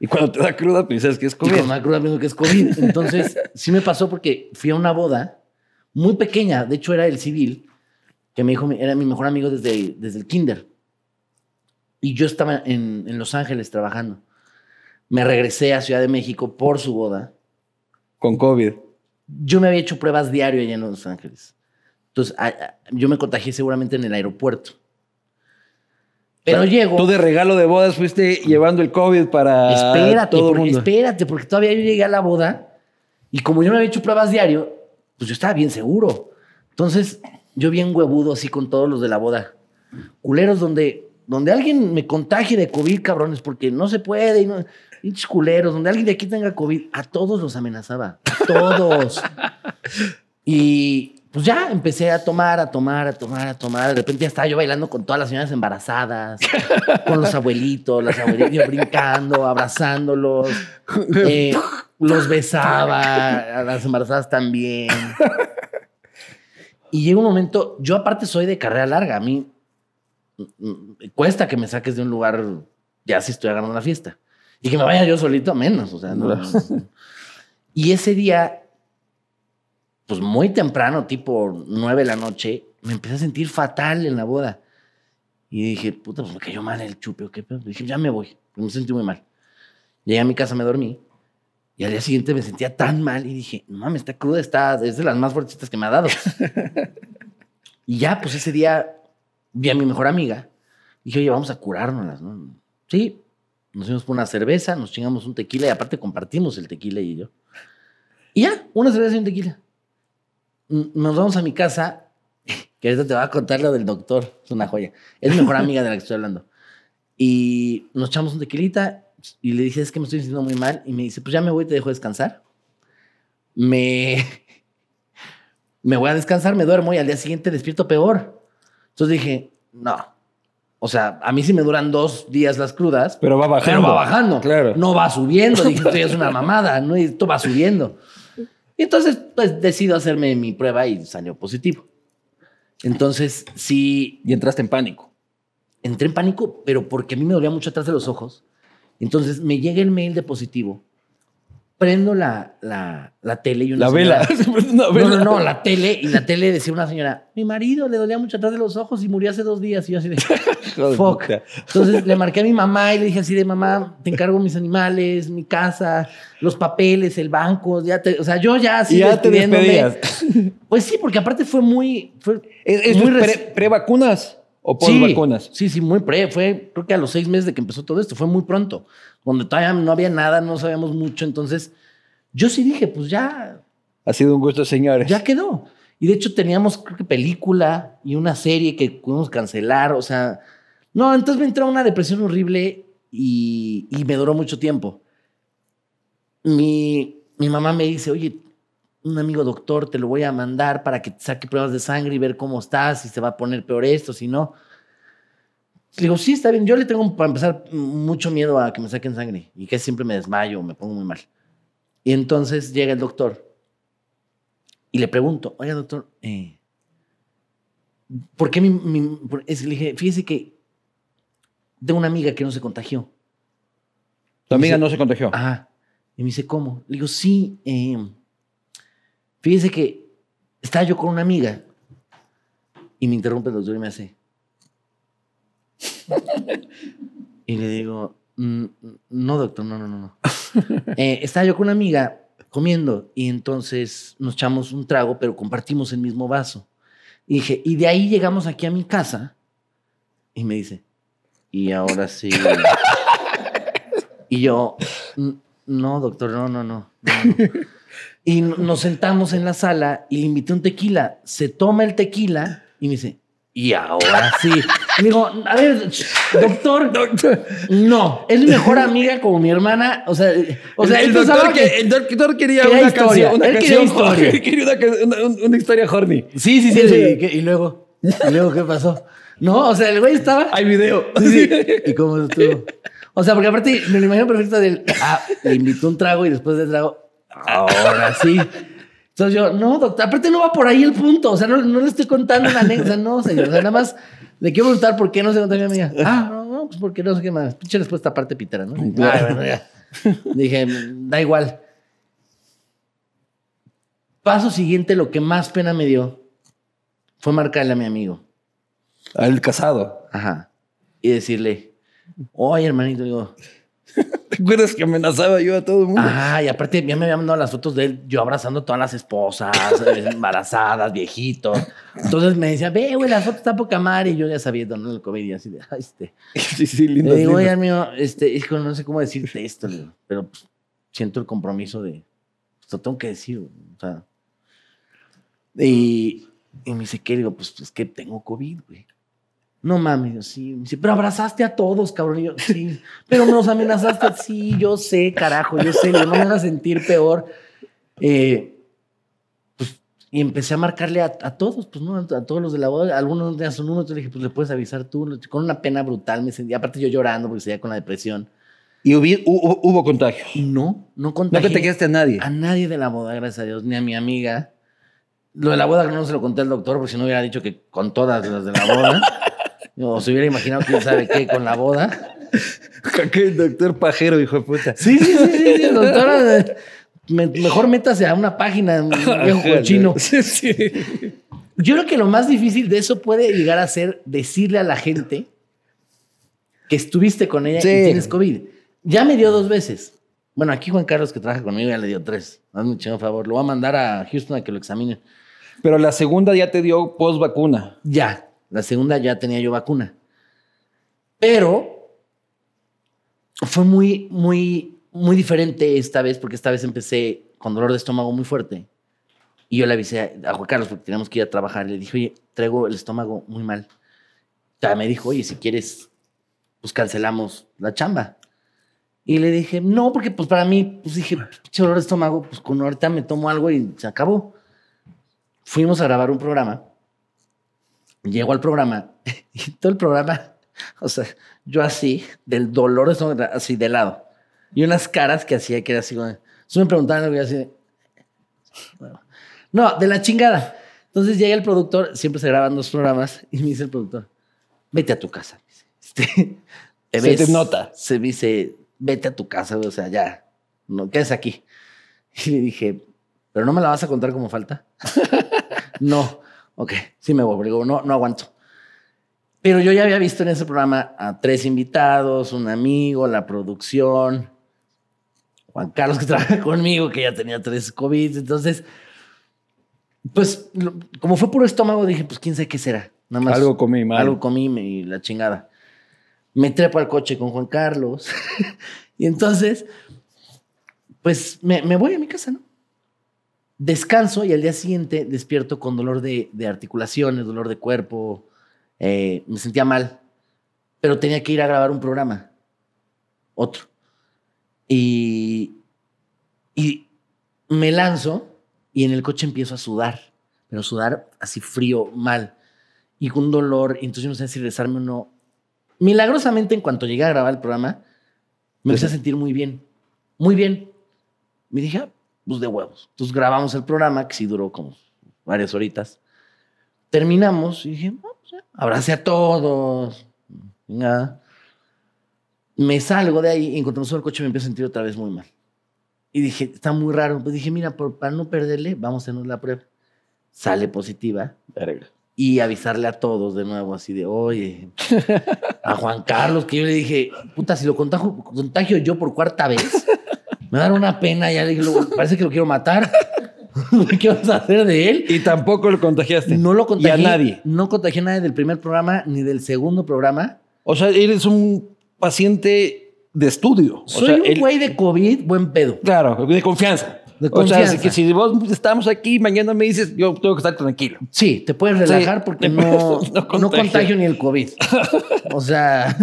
Y cuando te da cruda, piensas que es Y COVID. con la cruda pienso que es COVID. Entonces, sí me pasó porque fui a una boda muy pequeña. De hecho, era el civil, que me dijo, era mi mejor amigo desde, desde el kinder. Y yo estaba en, en Los Ángeles trabajando. Me regresé a Ciudad de México por su boda. Con COVID. Yo me había hecho pruebas diario allá en Los Ángeles. Entonces, a- a- yo me contagié seguramente en el aeropuerto. Pero O sea, llego... Tú de regalo de bodas fuiste llevando el COVID para espérate, todo porque, mundo. espérate, porque todavía yo llegué a la boda y como yo me había hecho pruebas diario, pues yo estaba bien seguro. Entonces, yo bien huevudo así con todos los de la boda. Culeros donde, donde alguien me contagie de COVID, cabrones, porque no se puede. Y no, pinches culeros, donde alguien de aquí tenga COVID, a todos los amenazaba. A todos. y pues ya empecé a tomar, a tomar, a tomar, a tomar. De repente ya estaba yo bailando con todas las señoras embarazadas, con los abuelitos, las abuelitas brincando, abrazándolos. Eh, los besaba, a las embarazadas también. Y llega un momento, yo aparte soy de carrera larga, a mí mm, mm, cuesta que me saques de un lugar ya si estoy agarrando una fiesta. Y que me vaya yo solito, menos, o sea, no. no. Y ese día, pues muy temprano, tipo nueve de la noche, me empecé a sentir fatal en la boda. Y dije, puta, pues me cayó mal el chupe o qué pedo. Dije, ya me voy, me sentí muy mal. Llegué a mi casa, me dormí. Y al día siguiente me sentía tan mal y dije, mames, esta cruda está, es de las más fuertes que me ha dado. y ya, pues ese día vi a mi mejor amiga. Dije, oye, vamos a curárnoslas, ¿no? Sí, nos fuimos por una cerveza, nos chingamos un tequila y aparte compartimos el tequila y yo. Y ya, una cerveza y un tequila. Nos vamos a mi casa, que ahorita te va a contar lo del doctor, es una joya. Es mi mejor amiga de la que estoy hablando. Y nos echamos un tequilita y le dije, es que me estoy sintiendo muy mal. Y me dice, pues ya me voy, te dejo descansar. Me, me voy a descansar, me duermo y al día siguiente despierto peor. Entonces dije, no. O sea, a mí sí me duran dos días las crudas, Pero va bajando. pero va bajando. Claro. No va subiendo. Dije, esto ya es una mamada. No, esto va subiendo. Y entonces, pues decido hacerme mi prueba y salió positivo. Entonces, sí, Y entraste en pánico. entré en pánico, pero porque a mí me dolía mucho atrás de los ojos. Entonces, me llega el mail de positivo. Prendo la, la, la tele y una La señora- vela. Una vela. no, no, la tele. Y la tele decía una señora, mi marido le dolía mucho atrás de los ojos y murió hace dos días. Y yo así de, fuck. Entonces le marqué a mi mamá y le dije así de, mamá, te encargo mis animales, mi casa, los papeles, el banco. Ya te, o sea, yo ya así ya te despedías. Pues sí, porque aparte fue muy... Fue ¿Es, es muy pre, reci- pre-vacunas o Sí, post-vacunas? Sí, sí, muy pre. Fue, creo que a los seis meses de que empezó todo esto, fue muy pronto. Donde todavía no había nada, no sabíamos mucho. Entonces, yo sí dije, pues ya, Ha sido un gusto, señores. ya quedó. Y de hecho teníamos, creo que película y una serie que pudimos cancelar. O sea, no, entonces me entró una depresión horrible y, y me duró mucho tiempo. Mi, mi mamá me dice, oye, un amigo doctor te lo voy a mandar para que te saque pruebas de sangre y ver cómo estás, si se va a poner peor esto, si no. Le digo, sí, está bien. Yo le tengo, para empezar, mucho miedo a que me saquen sangre y que siempre me desmayo, me pongo muy mal. Y entonces llega el doctor y le pregunto, oiga, doctor, eh, ¿por qué mi, mi- es- le dije, fíjese que tengo una amiga que no se contagió. Tu amiga Dice- no se contagió. Ajá. Y me dice, ¿cómo? Le digo, sí. eh, fíjese que estaba yo con una amiga y me interrumpe el doctor y me hace. y le digo, "Mm, no, doctor, no, no, no. no". Eh, estaba yo con una amiga comiendo y entonces nos echamos un trago, pero compartimos el mismo vaso. Y dije, y de ahí llegamos aquí a mi casa y me dice, y ahora sí. y yo, "N- no, doctor, no, no, no. no, no". Y nos sentamos en la sala y le invité un tequila. Se toma el tequila y me dice, y ahora sí. Y digo, a ver, ch- doctor, no, es mi mejor amiga como mi hermana. O sea, o sea, el, es doctor que- que- el doctor quería quería una historia. canción. Una Él quería canción historia. horny. Quería una, una- una- historia horny. Sí, sí, sí. sí. ¿Y, y luego, ¿y luego qué pasó? No, o sea, el güey estaba. Hay video. Sí. ¿Y cómo estuvo? O sea, porque aparte me lo imagino perfecto del. Ah, le invitó un trago y después del trago. Ahora sí. Entonces yo, no, doctor, aparte no va por ahí el punto. O sea, no, no le estoy contando una anécdota, no, señor. O sea, nada más le quiero preguntar por qué no se contagió mi amiga. Ah, no, no, pues porque no sé qué más. Pinche respuesta aparte pitera, ¿no? Ay, bueno, ya. Dije, da igual. Paso siguiente, lo que más pena me dio fue marcarle a mi amigo. Al casado. Ajá. Y decirle, oye, hermanito, digo, ¿Te acuerdas que amenazaba yo a todo el mundo? Ajá, y aparte ya me habían mandado las fotos de él, yo abrazando a todas las esposas, eh, embarazadas, viejitos. Entonces me decía, ve, güey, las fotos están poca madre. Y yo ya sabía dónde el COVID y así de, "Ay, este. Sí, sí, lindo. Le digo, oye, mío, este, hijo, no sé cómo decirte esto, digo, pero pues, siento el compromiso de, pues, lo tengo que decir, güey, o sea. Y, y me dice, ¿qué? Le digo, pues es que tengo COVID, güey. No mames, yo sí. Dice, pero abrazaste a todos, cabrón. Y yo, sí. Pero nos amenazaste. Sí, yo sé, carajo, yo sé. Digo, no me hagas sentir peor. Eh, pues, y empecé a marcarle a, a todos, pues, ¿no? A, a todos los de la boda. Algunos no tenían su número. Entonces le dije, pues, le puedes avisar tú. Con una pena brutal me sentía. Aparte yo llorando porque seguía con la depresión. Y hubo, hubo contagio. No, no No contagié contagiaste a nadie. a nadie de la boda, gracias a Dios, ni a mi amiga. Lo de la boda no se lo conté al doctor, porque si no hubiera dicho que con todas las de la boda. O se hubiera imaginado quién sabe qué con la boda. Qué doctor pajero, hijo de puta. Sí, sí, sí, sí, doctora. me- mejor métase a una página, viejo Ajá, cochino. Sí, sí. Yo creo que lo más difícil de eso puede llegar a ser decirle a la gente que estuviste con ella Sí. y tienes COVID. Ya me dio dos veces. Bueno, aquí Juan Carlos, que trabaja conmigo, ya le dio tres. Hazme un chingo favor. Lo voy a mandar a Houston a que lo examinen. Pero la segunda ya te dio post vacuna. Ya, la segunda ya tenía yo vacuna. Pero fue muy, muy, muy diferente esta vez, porque esta vez empecé con dolor de estómago muy fuerte. Y yo le avisé a Juan Carlos porque teníamos que ir a trabajar. Le dije, oye, traigo el estómago muy mal. O me dijo, oye, si quieres, pues cancelamos la chamba. Y le dije, no, porque pues para mí, pues dije, pinche dolor de estómago, pues con ahorita me tomo algo y se acabó. Fuimos a grabar un programa. Llego al programa y todo el programa, o sea, yo así, del dolor así de lado. Y unas caras que hacía que era así, como, me preguntaban algo y así, no, de la chingada. Entonces llega el productor, siempre se graban dos programas, y me dice el productor, vete a tu casa. Este, te se te nota. Se dice, vete a tu casa, o sea, ya, no quedes aquí. Y le dije, ¿pero no me la vas a contar como falta? no, ok, sí me voy, digo, no, no aguanto. Pero yo ya había visto en ese programa a tres invitados, un amigo, la producción, Juan Carlos que trabaja conmigo, que ya tenía tres COVID. Entonces, pues, como fue puro estómago, dije, pues quién sabe qué será. Nada más. Algo comí mal. Algo comí y la chingada me trepo al coche con Juan Carlos. y entonces, pues me, voy a mi casa, ¿no? Descanso y al día siguiente despierto con dolor de, articulaciones, dolor de cuerpo. Eh, me sentía mal, pero tenía que ir a grabar un programa, otro. Y, y me lanzo y en el coche empiezo a sudar, pero sudar así frío, mal, y con dolor. Y entonces yo no sé si rezarme o no Milagrosamente, en cuanto llegué a grabar el programa, me empecé a sentir muy bien. Muy bien. Me dije, ah, pues de huevos. Entonces grabamos el programa, que sí duró como varias horitas. Terminamos y dije, pues abracé a todos. Venga. Me salgo de ahí y en cuanto me subo al coche me empiezo a sentir otra vez muy mal. Y dije, está muy raro. Pues dije, mira, para no perderle, vamos a hacer la prueba. Sale positiva. Verga y avisarle a todos de nuevo, así de, oye, a Juan Carlos, que yo le dije, puta, si lo contagio, contagio yo por cuarta vez, me da una pena, ya le dije, parece que lo quiero matar. ¿Qué vas a hacer de él? Y tampoco lo contagiaste. No lo contagié. a nadie. No contagié a nadie del primer programa ni del segundo programa. O sea, eres un paciente de estudio. Soy un güey de COVID, buen pedo. Claro, de confianza. O sea, que si vos estamos aquí, mañana me dices, yo tengo que estar tranquilo. Sí, te puedes relajar porque no, no, contagio. ni el COVID. o sea,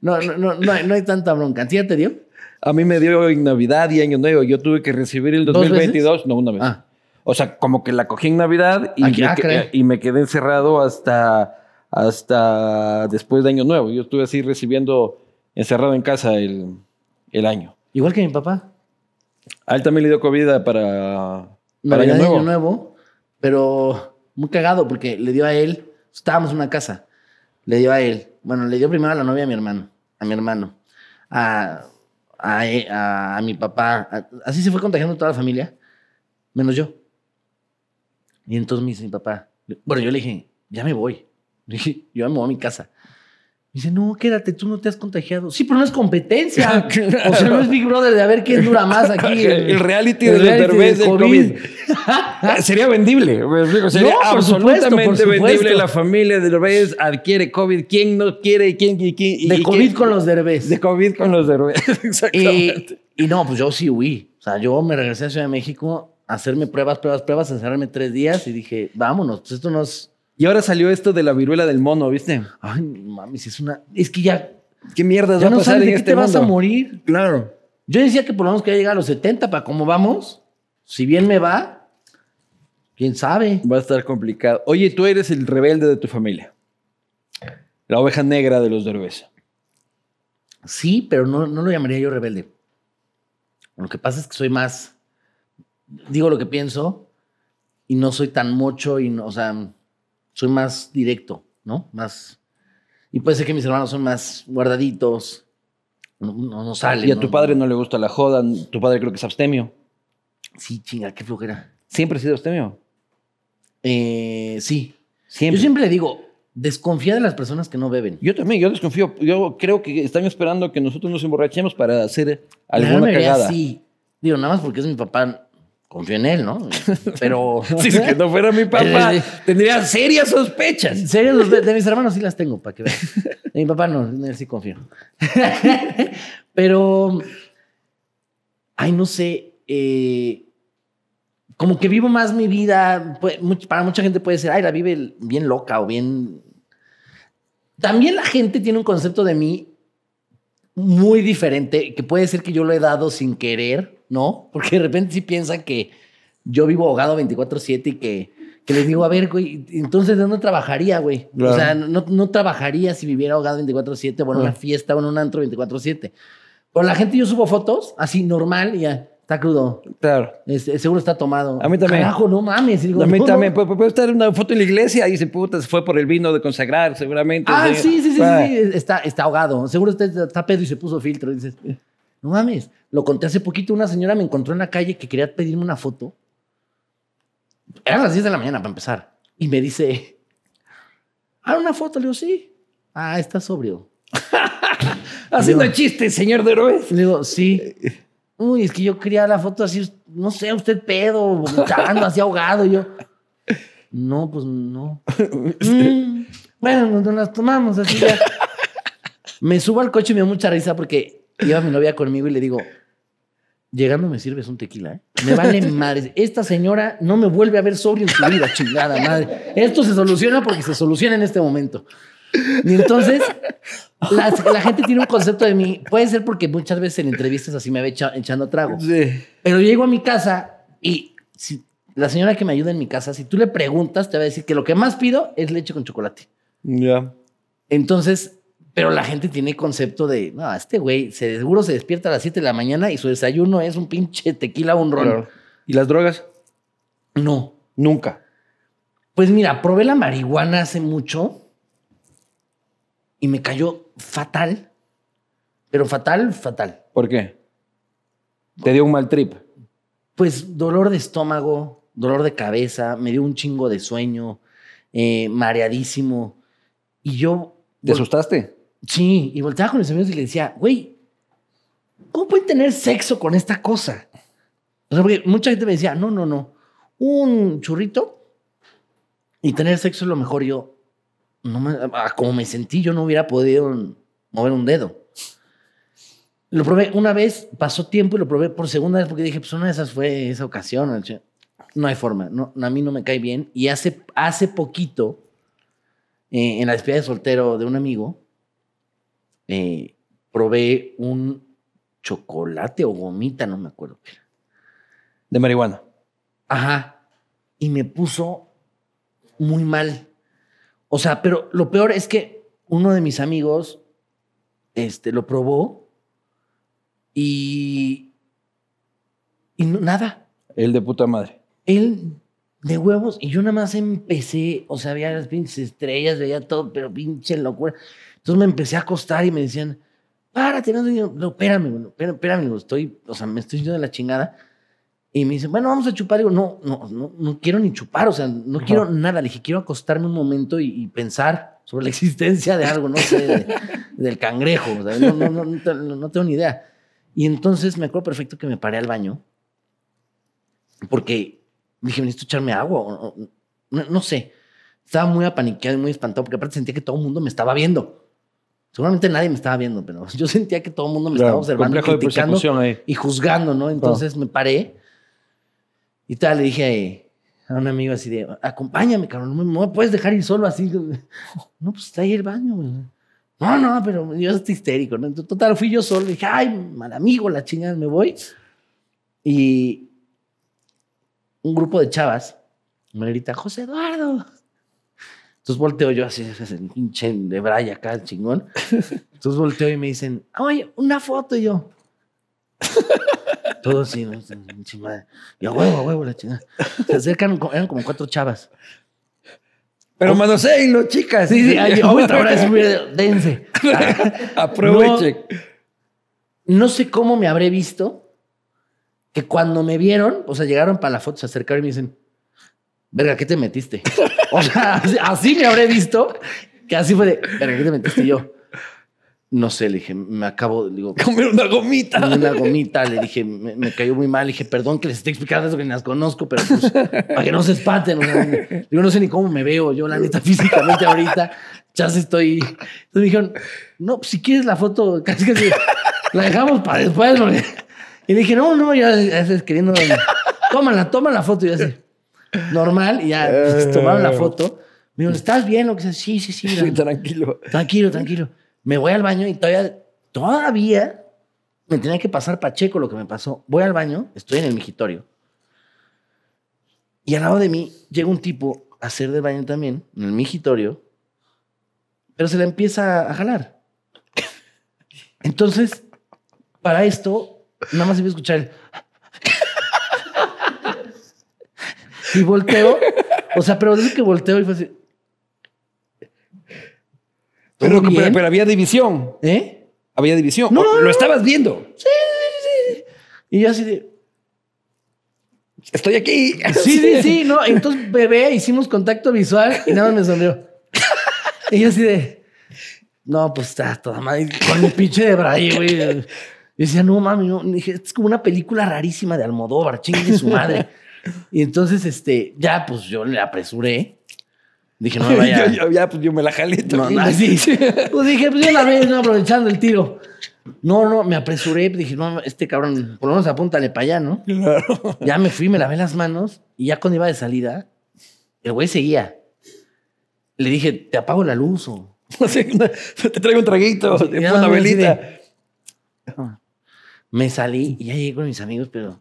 no, no, no, hay, no hay tanta bronca. ¿Sí ya te dio? A mí me dio en Navidad y Año Nuevo. Yo tuve que recibir el 2022, no una vez. Ah. O sea, como que la cogí en Navidad y, me, ah, y me quedé encerrado hasta, hasta después de Año Nuevo. Yo estuve así recibiendo encerrado en casa el, el año. Igual que mi papá. A él también le dio COVID para, para año, nuevo. año nuevo. Pero muy cagado porque le dio a él, estábamos en una casa, le dio a él, bueno, le dio primero a la novia a mi hermano, a mi hermano, a, a, mi papá, así se fue contagiando toda la familia, menos yo. Y entonces me dice mi papá, bueno, yo le dije, ya me voy, le dije, yo me voy a mi casa. Dice, no, quédate, tú no te has contagiado. Sí, pero no es competencia. o sea, no es Big Brother de a ver quién dura más aquí. El, reality de del COVID. Sería vendible. Sería absolutamente vendible. La familia de Derbez adquiere COVID. ¿Quién no quiere? ¿Quién? quién de COVID con los Derbez. De COVID con los Derbez. Exactamente. Y, y, no, pues yo sí huí. O sea, yo me regresé a Ciudad de México a hacerme pruebas, pruebas, pruebas, encerrarme tres días y dije, vámonos, pues esto no es y ahora salió esto de la viruela del mono, ¿viste? Ay, mami, si es una. Es que ya. ¿Qué mierda va a pasar en este te vas a morir? Claro. Yo decía que por lo menos que llegar a los 70 para cómo vamos. Si bien me va, quién sabe. Va a estar complicado. Oye, tú eres el rebelde de tu familia. La oveja negra de los derbez. Sí, pero no, no lo llamaría yo rebelde. Lo que pasa es que soy más. Digo lo que pienso y no soy tan mocho y no, o sea, soy más directo, ¿no? Más. Y puede ser que mis hermanos son más guardaditos, no, no, salen. Y a tu padre no le gusta la joda, tu padre creo que es abstemio. Sí, chinga, qué flojera. ¿Siempre ha sido abstemio? Eh, sí. Siempre. Yo siempre le digo, desconfía de las personas que no beben. Yo también, yo desconfío. Yo creo que están esperando que nosotros nos emborrachemos para hacer La alguna mayoría cagada. Sí. Digo, nada más porque es mi papá. Confío en él, ¿no? Pero. Si es que no fuera mi papá, Sí, sí. tendría serias sospechas. Serio, los de, mis hermanos sí las tengo, para que vean. De mi papá no, en él sí confío. Pero, ay, no sé, eh, como que vivo más mi vida, para mucha gente puede ser, ay, la vive bien loca o bien... También la gente tiene un concepto de mí muy diferente, que puede ser que yo lo he dado sin querer, ¿no? Porque de repente sí piensan que yo vivo ahogado 24/7 y que, que les digo, a ver, güey, entonces ¿de dónde trabajaría, güey? Claro. O sea, no, no trabajaría si viviera ahogado 24/7, bueno, una Ah. fiesta o en un antro 24/7. Pero la gente, yo subo fotos así normal y ya, está crudo. Claro. Este, seguro está tomado. A mí también. Carajo, no mames. Digo, a mí no, también. no. Puede, puede estar una foto en la iglesia y dice, puta, se fue por el vino de consagrar, seguramente. Ah, Sí. sí, sí, sí, está, está ahogado. Seguro está, está pedo y se puso filtro. Dices, no mames. Lo conté hace poquito. Una señora me encontró en la calle que quería pedirme una foto. Eran las 10 de la mañana para empezar. Y me dice, ah, una foto. Le digo, sí. Ah, está sobrio. Haciendo Digo- chistes, señor Derbez. Le digo, sí. Uy, es que yo quería la foto así, no sé, usted pedo, vomitando, así ahogado. Y yo, no, pues no. Mm, bueno, nos, nos las tomamos así ya. Me subo al coche y me da mucha risa porque iba mi novia conmigo y le digo, llegando me sirves un tequila, ¿eh? Me vale madre. Esta señora no me vuelve a ver sobrio en su vida, chingada madre. Esto se soluciona porque se soluciona en este momento. Y entonces, la, la gente tiene un concepto de mí. Puede ser porque muchas veces en entrevistas así me ve echa- echando trago. Sí. Pero llego a mi casa y si la señora que me ayuda en mi casa, si tú le preguntas, te va a decir que lo que más pido es leche con chocolate. Ya. Entonces, pero la gente tiene concepto de, no, este güey se, seguro se despierta a las 7 de la mañana y su desayuno es un pinche tequila o un ron. Claro. ¿Y las drogas? No. Nunca. Pues mira, probé la marihuana hace mucho y me cayó fatal. Pero fatal, fatal. ¿Por qué? Te dio un mal trip. Pues dolor de estómago, dolor de cabeza, me dio un chingo de sueño, eh, mareadísimo. Y yo. ¿Te asustaste? Sí, y volteaba con mis amigos y le decía, güey, ¿cómo pueden tener sexo con esta cosa? O sea, porque mucha gente me decía, no, no, no, un churrito y tener sexo es lo mejor. Yo, no me, ah, como me sentí, yo no hubiera podido mover un dedo. Lo probé una vez, pasó tiempo y lo probé por segunda vez porque dije, pues una de esas fue esa ocasión. No hay forma, no, a mí no me cae bien. Y hace, hace poquito, eh, en la despedida de soltero de un amigo, eh, probé un chocolate o gomita, no me acuerdo. qué era. De marihuana. Ajá. Y me puso muy mal. O sea, pero lo peor es que uno de mis amigos este, lo probó y, y no- nada. El de puta madre. Él de huevos y yo nada más empecé, o sea, veía las pinches estrellas, veía todo, pero pinche locura. Entonces me empecé a acostar y me decían, párate, no, no, espérame, bueno, espérame, estoy, o sea, me estoy yendo de la chingada. Y me dicen, bueno, vamos a chupar. Digo, no, no, no, no quiero ni chupar, o sea, no Ajá. quiero nada. Le dije, quiero acostarme un momento y, y pensar sobre la existencia de algo, no sé, de- del cangrejo, o sea, no, no, no, no te- no tengo ni idea. Y entonces me acuerdo perfecto que me paré al baño porque dije, necesito echarme agua. o- o- no, no sé. Estaba muy apaniqueado y muy espantado porque aparte sentía que todo el mundo me estaba viendo. Seguramente nadie me estaba viendo, pero yo sentía que todo el mundo me estaba Claro, observando, y complejo de criticando ahí. y juzgando, ¿no? Entonces me paré y tal, le dije a, un amigo así de, acompáñame, cabrón, no me, puedes dejar ir solo así. No, pues está ahí el baño, güey. No, no, pero yo estoy histérico, ¿no? Entonces, Total, fui yo solo, dije, ay, mal amigo, la chingada, me voy. Y un grupo de chavas me grita, José Eduardo. Entonces volteo yo así, ese pinche de Braya acá, el chingón. Entonces volteo y me dicen, oye, una foto y yo. Todo así, ¿no? Madre. Y a huevo, a huevo, la chingada. Se acercan, eran como cuatro chavas. Pero manoseenlo, chicas. Sí, sí, ay, ahorita, ahora es muy dense. Aprovechen. No sé cómo me habré visto que cuando me vieron, o sea, llegaron para la foto, se acercaron y me dicen, verga, ¿qué te metiste? O sea, así, me habré visto, que así fue de, verga, ¿qué te metiste? Yo, no sé, le dije, me acabo, digo, Comer una gomita. una gomita, le dije, me, me cayó muy mal, le dije, perdón que les esté explicando eso que ni las conozco, pero pues, para que no se espanten. o sea, digo, no sé ni cómo me veo, yo la neta físicamente ahorita, ya se estoy... Entonces me dijeron, no, pues si quieres la foto, casi casi la dejamos para después. porque-". Y le dije, no, no, ya, ya queriendo... Tómala, toma la foto y así, normal, y ya pues, tomaron la foto. Me dijeron, ¿estás bien? Lo que sea, sí, sí, sí. mira". Sí, tranquilo. Tranquilo, tranquilo. Me voy al baño y todavía, todavía me tenía que pasar Pacheco lo que me pasó. Voy al baño, estoy en el migitorio. Y al lado de mí llega un tipo a hacer del baño también, en el migitorio, pero se le empieza a jalar. Entonces, para esto, nada más se a escuchar el... Y volteo, o sea, pero es que volteo y fue así. ¿Todo Pero, pero, pero había división. ¿Eh? Había división. No, no, lo estabas viendo. Y yo así de, Estoy aquí. sí, sí, sí, no. Entonces, bebé, hicimos contacto visual y nada más me sonrió. Y yo así de, no, pues está toda madre. Con mi pinche de braille, güey. Yo decía, no mami, no. Dije, es como una película rarísima de Almodóvar, chingue su madre. Y entonces, este, ya, pues yo le apresuré. Dije, no me vaya. Yo- yo- ya, pues yo me la jalé. No, no, sí. Pues dije, pues yo la vez, no, aprovechando el tiro. No, no, me apresuré. Dije, no, este cabrón, por lo menos apúntale para allá, ¿no? Claro. Ya me fui, me lavé las manos y ya cuando iba de salida, el güey seguía. Le dije, te apago la luz o. Te traigo un traguito, te pongo una velita. de- Me salí y ya llegué con mis amigos, pero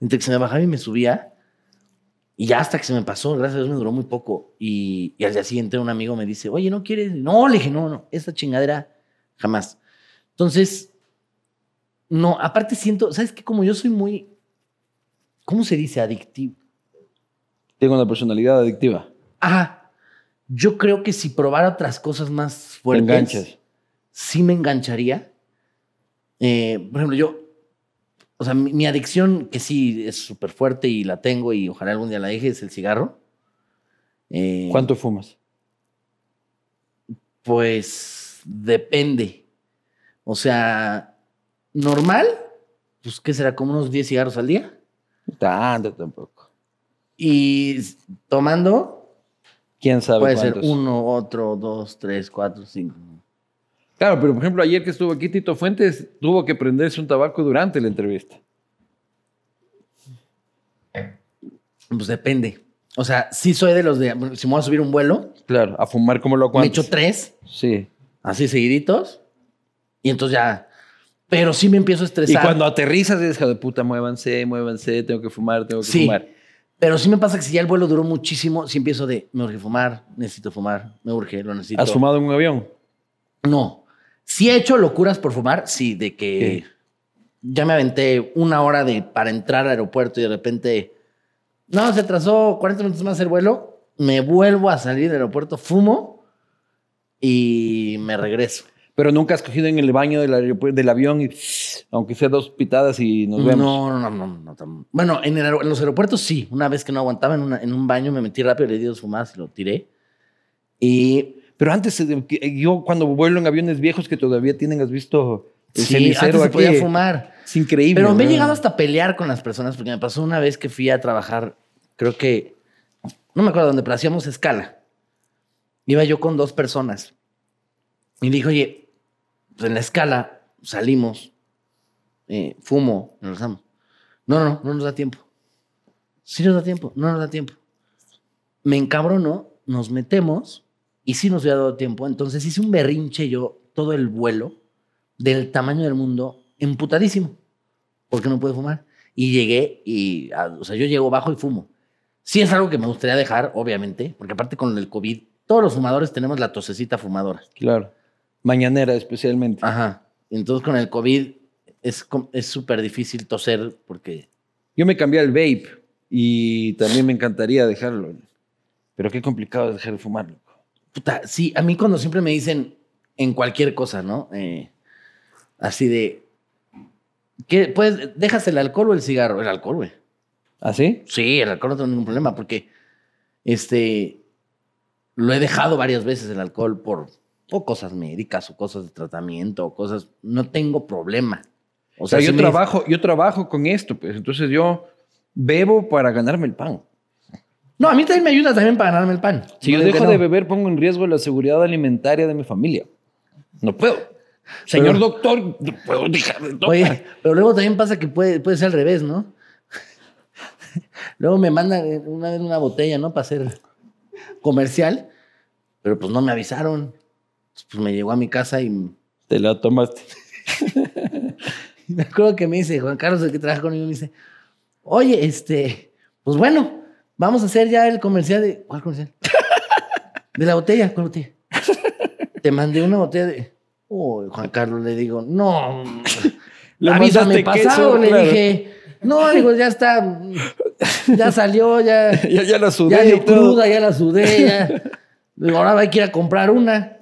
entre que se me bajaba y me subía, y ya hasta que se me pasó, gracias a Dios me duró muy poco. Y, y al día siguiente un amigo me dice, oye, ¿no quieres? No, le dije, no, no, esta chingadera jamás. Entonces, no, aparte siento, ¿sabes qué? Como yo soy muy, ¿cómo se dice? Adictivo. Tengo una personalidad adictiva. Ajá. Yo creo que si probara otras cosas más Te fuertes, enganchas. sí me engancharía. Eh, por ejemplo, yo, o sea, mi, mi adicción, que sí es súper fuerte y la tengo y ojalá algún día la deje, es el cigarro. Eh, ¿Cuánto fumas? Pues depende. O sea, normal, pues, ¿qué será? Como unos 10 cigarros al día. Tanto tampoco. Y tomando, ¿Quién sabe puede ser uno, otro, dos, tres, cuatro, cinco. Claro, pero por ejemplo, ayer que estuvo aquí Tito Fuentes, tuvo que prenderse un tabaco durante la entrevista. Pues depende. O sea, sí soy de los de. Si me voy a subir un vuelo, Claro, a fumar como loco me echo tres, Sí. así seguiditos. Y entonces ya. Pero sí me empiezo a Y estresar. cuando aterrizas, es hijo de puta, muévanse, muévanse, tengo que fumar, tengo que Sí. fumar. Pero sí me pasa que si ya el vuelo duró muchísimo, sí empiezo de. Me urge fumar, necesito fumar, me urge, lo necesito. ¿Has fumado en un avión? No. Sí he hecho locuras por fumar, sí, de que ya me aventé una hora de, para entrar al aeropuerto y de repente, no, se atrasó 40 minutos más el vuelo, me vuelvo a salir del aeropuerto, fumo y me regreso. Pero nunca has cogido en el baño del, avión, y, aunque sea dos pitadas y nos vemos. No, no, no, no, no, Bueno, en, el en los aeropuertos sí. Una vez que no aguantaba en, una- en un baño, me metí rápido, le di dos fumadas y lo tiré. Y Pero antes, yo cuando vuelo en aviones viejos que todavía tienen, has visto el sí, cenicero antes se aquí. podía fumar. Es increíble. Pero me he llegado hasta a pelear con las personas porque me pasó una vez que fui a trabajar, creo que, no me acuerdo dónde, pero hacíamos escala. Iba yo con dos personas y dije, oye, pues en la escala salimos, eh, fumo, nos regresamos. No, no, no, no nos da tiempo. Sí nos da tiempo, no nos da tiempo. Me encabronó, nos metemos y sí nos había dado tiempo. Entonces hice un berrinche yo todo el vuelo del tamaño del mundo, emputadísimo, porque no puedo fumar. Y llegué y, o sea, yo llego bajo y fumo. Sí es algo que me gustaría dejar, obviamente, porque aparte con el COVID, todos los fumadores tenemos la tosecita fumadora. Claro. Mañanera especialmente. Ajá. Entonces con el COVID es com- es súper difícil toser porque... Yo me cambié al vape y también me encantaría dejarlo. Pero qué complicado dejar de fumar. Puta, sí, a mí cuando siempre me dicen en cualquier cosa, ¿no? Eh, así de... ¿qué, pues, ¿Dejas el alcohol o el cigarro? El alcohol, güey. ¿Ah, sí? Sí, el alcohol no tengo ningún problema porque Este, lo he dejado varias veces el alcohol por cosas médicas o cosas de tratamiento o cosas. No tengo problema. O sea, yo, trabajo, yo trabajo con esto, pues entonces yo bebo para ganarme el pan. No, a mí también me ayuda también para ganarme el pan. Si yo dejo de beber, pongo en riesgo la seguridad alimentaria de mi familia. No puedo. Señor doctor, no puedo dejar de tomar. Oye, pero luego también pasa que puede, puede ser al revés, ¿no? luego me mandan una vez una botella, ¿no? Para hacer comercial, pero pues no me avisaron. Pues me llegó a mi casa y... Te la tomaste. me acuerdo que me dice, Juan Carlos, el que trabaja conmigo, me dice, oye, este, pues bueno, vamos a hacer ya el comercial de... ¿Cuál comercial? de la botella, ¿cuál botella? Te mandé una botella de... Uy, Juan Carlos, le digo, no, le avísame pasado, le dije, no, digo, ya está, ya salió, ya. ya, la sudé. Ya dio cruda, ya la sudé, ya. Digo, ahora hay que ir a comprar una.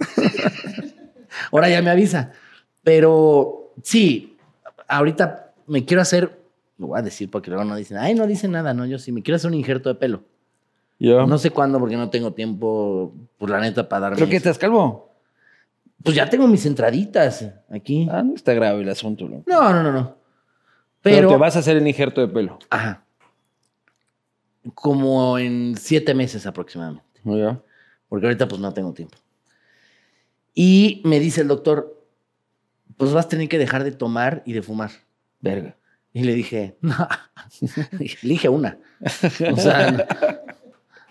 ahora ya me avisa. Pero sí, ahorita me quiero hacer, lo voy a decir porque luego no dicen, ay, no dicen nada, no, yo sí, me quiero hacer un injerto de pelo. Yo. No sé cuándo porque no tengo tiempo, por la neta, para darme. ¿Pero qué estás calvo? Pues ya tengo mis entraditas aquí. Ah, no está grave el asunto. No, no, no, no. Pero, te vas a hacer el injerto de pelo. Ajá. Como en siete meses aproximadamente. Ya. Porque ahorita pues no tengo tiempo. Y me dice el doctor, pues vas a tener que dejar de tomar y de fumar. Verga. Y le dije, no. Elige una. O sea,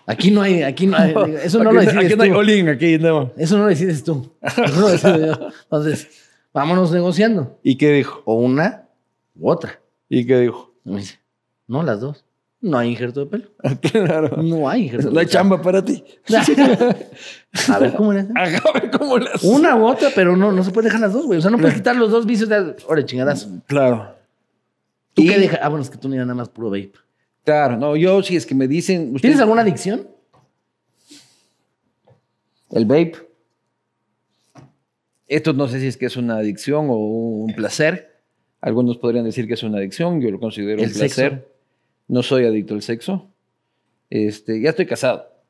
Aquí no hay, aquí no hay, eso no lo decides aquí no hay all aquí no. Eso no lo decides tú. Eso no lo decido yo. Entonces, vámonos negociando. ¿Y qué dijo? O una u otra. ¿Y qué dijo? me dice, no, las dos. No hay injerto de pelo. claro. No hay injerto de pelo. No hay chamba para ti. a ver cómo le A ver cómo le Una u otra, pero no, no se puede dejar las dos, güey. O sea, no puedes quitar los dos vicios de... Ore, chingadas. Claro. ¿Tú qué dejas? Ah, bueno, es que tú ni nada más puro vape. Claro, no, yo sí es que me dicen. ¿Tienes alguna adicción? El vape. Esto no sé si es que es una adicción o un placer. Algunos podrían decir que es una adicción, yo lo considero un placer. No soy adicto al sexo. Este, ya estoy casado.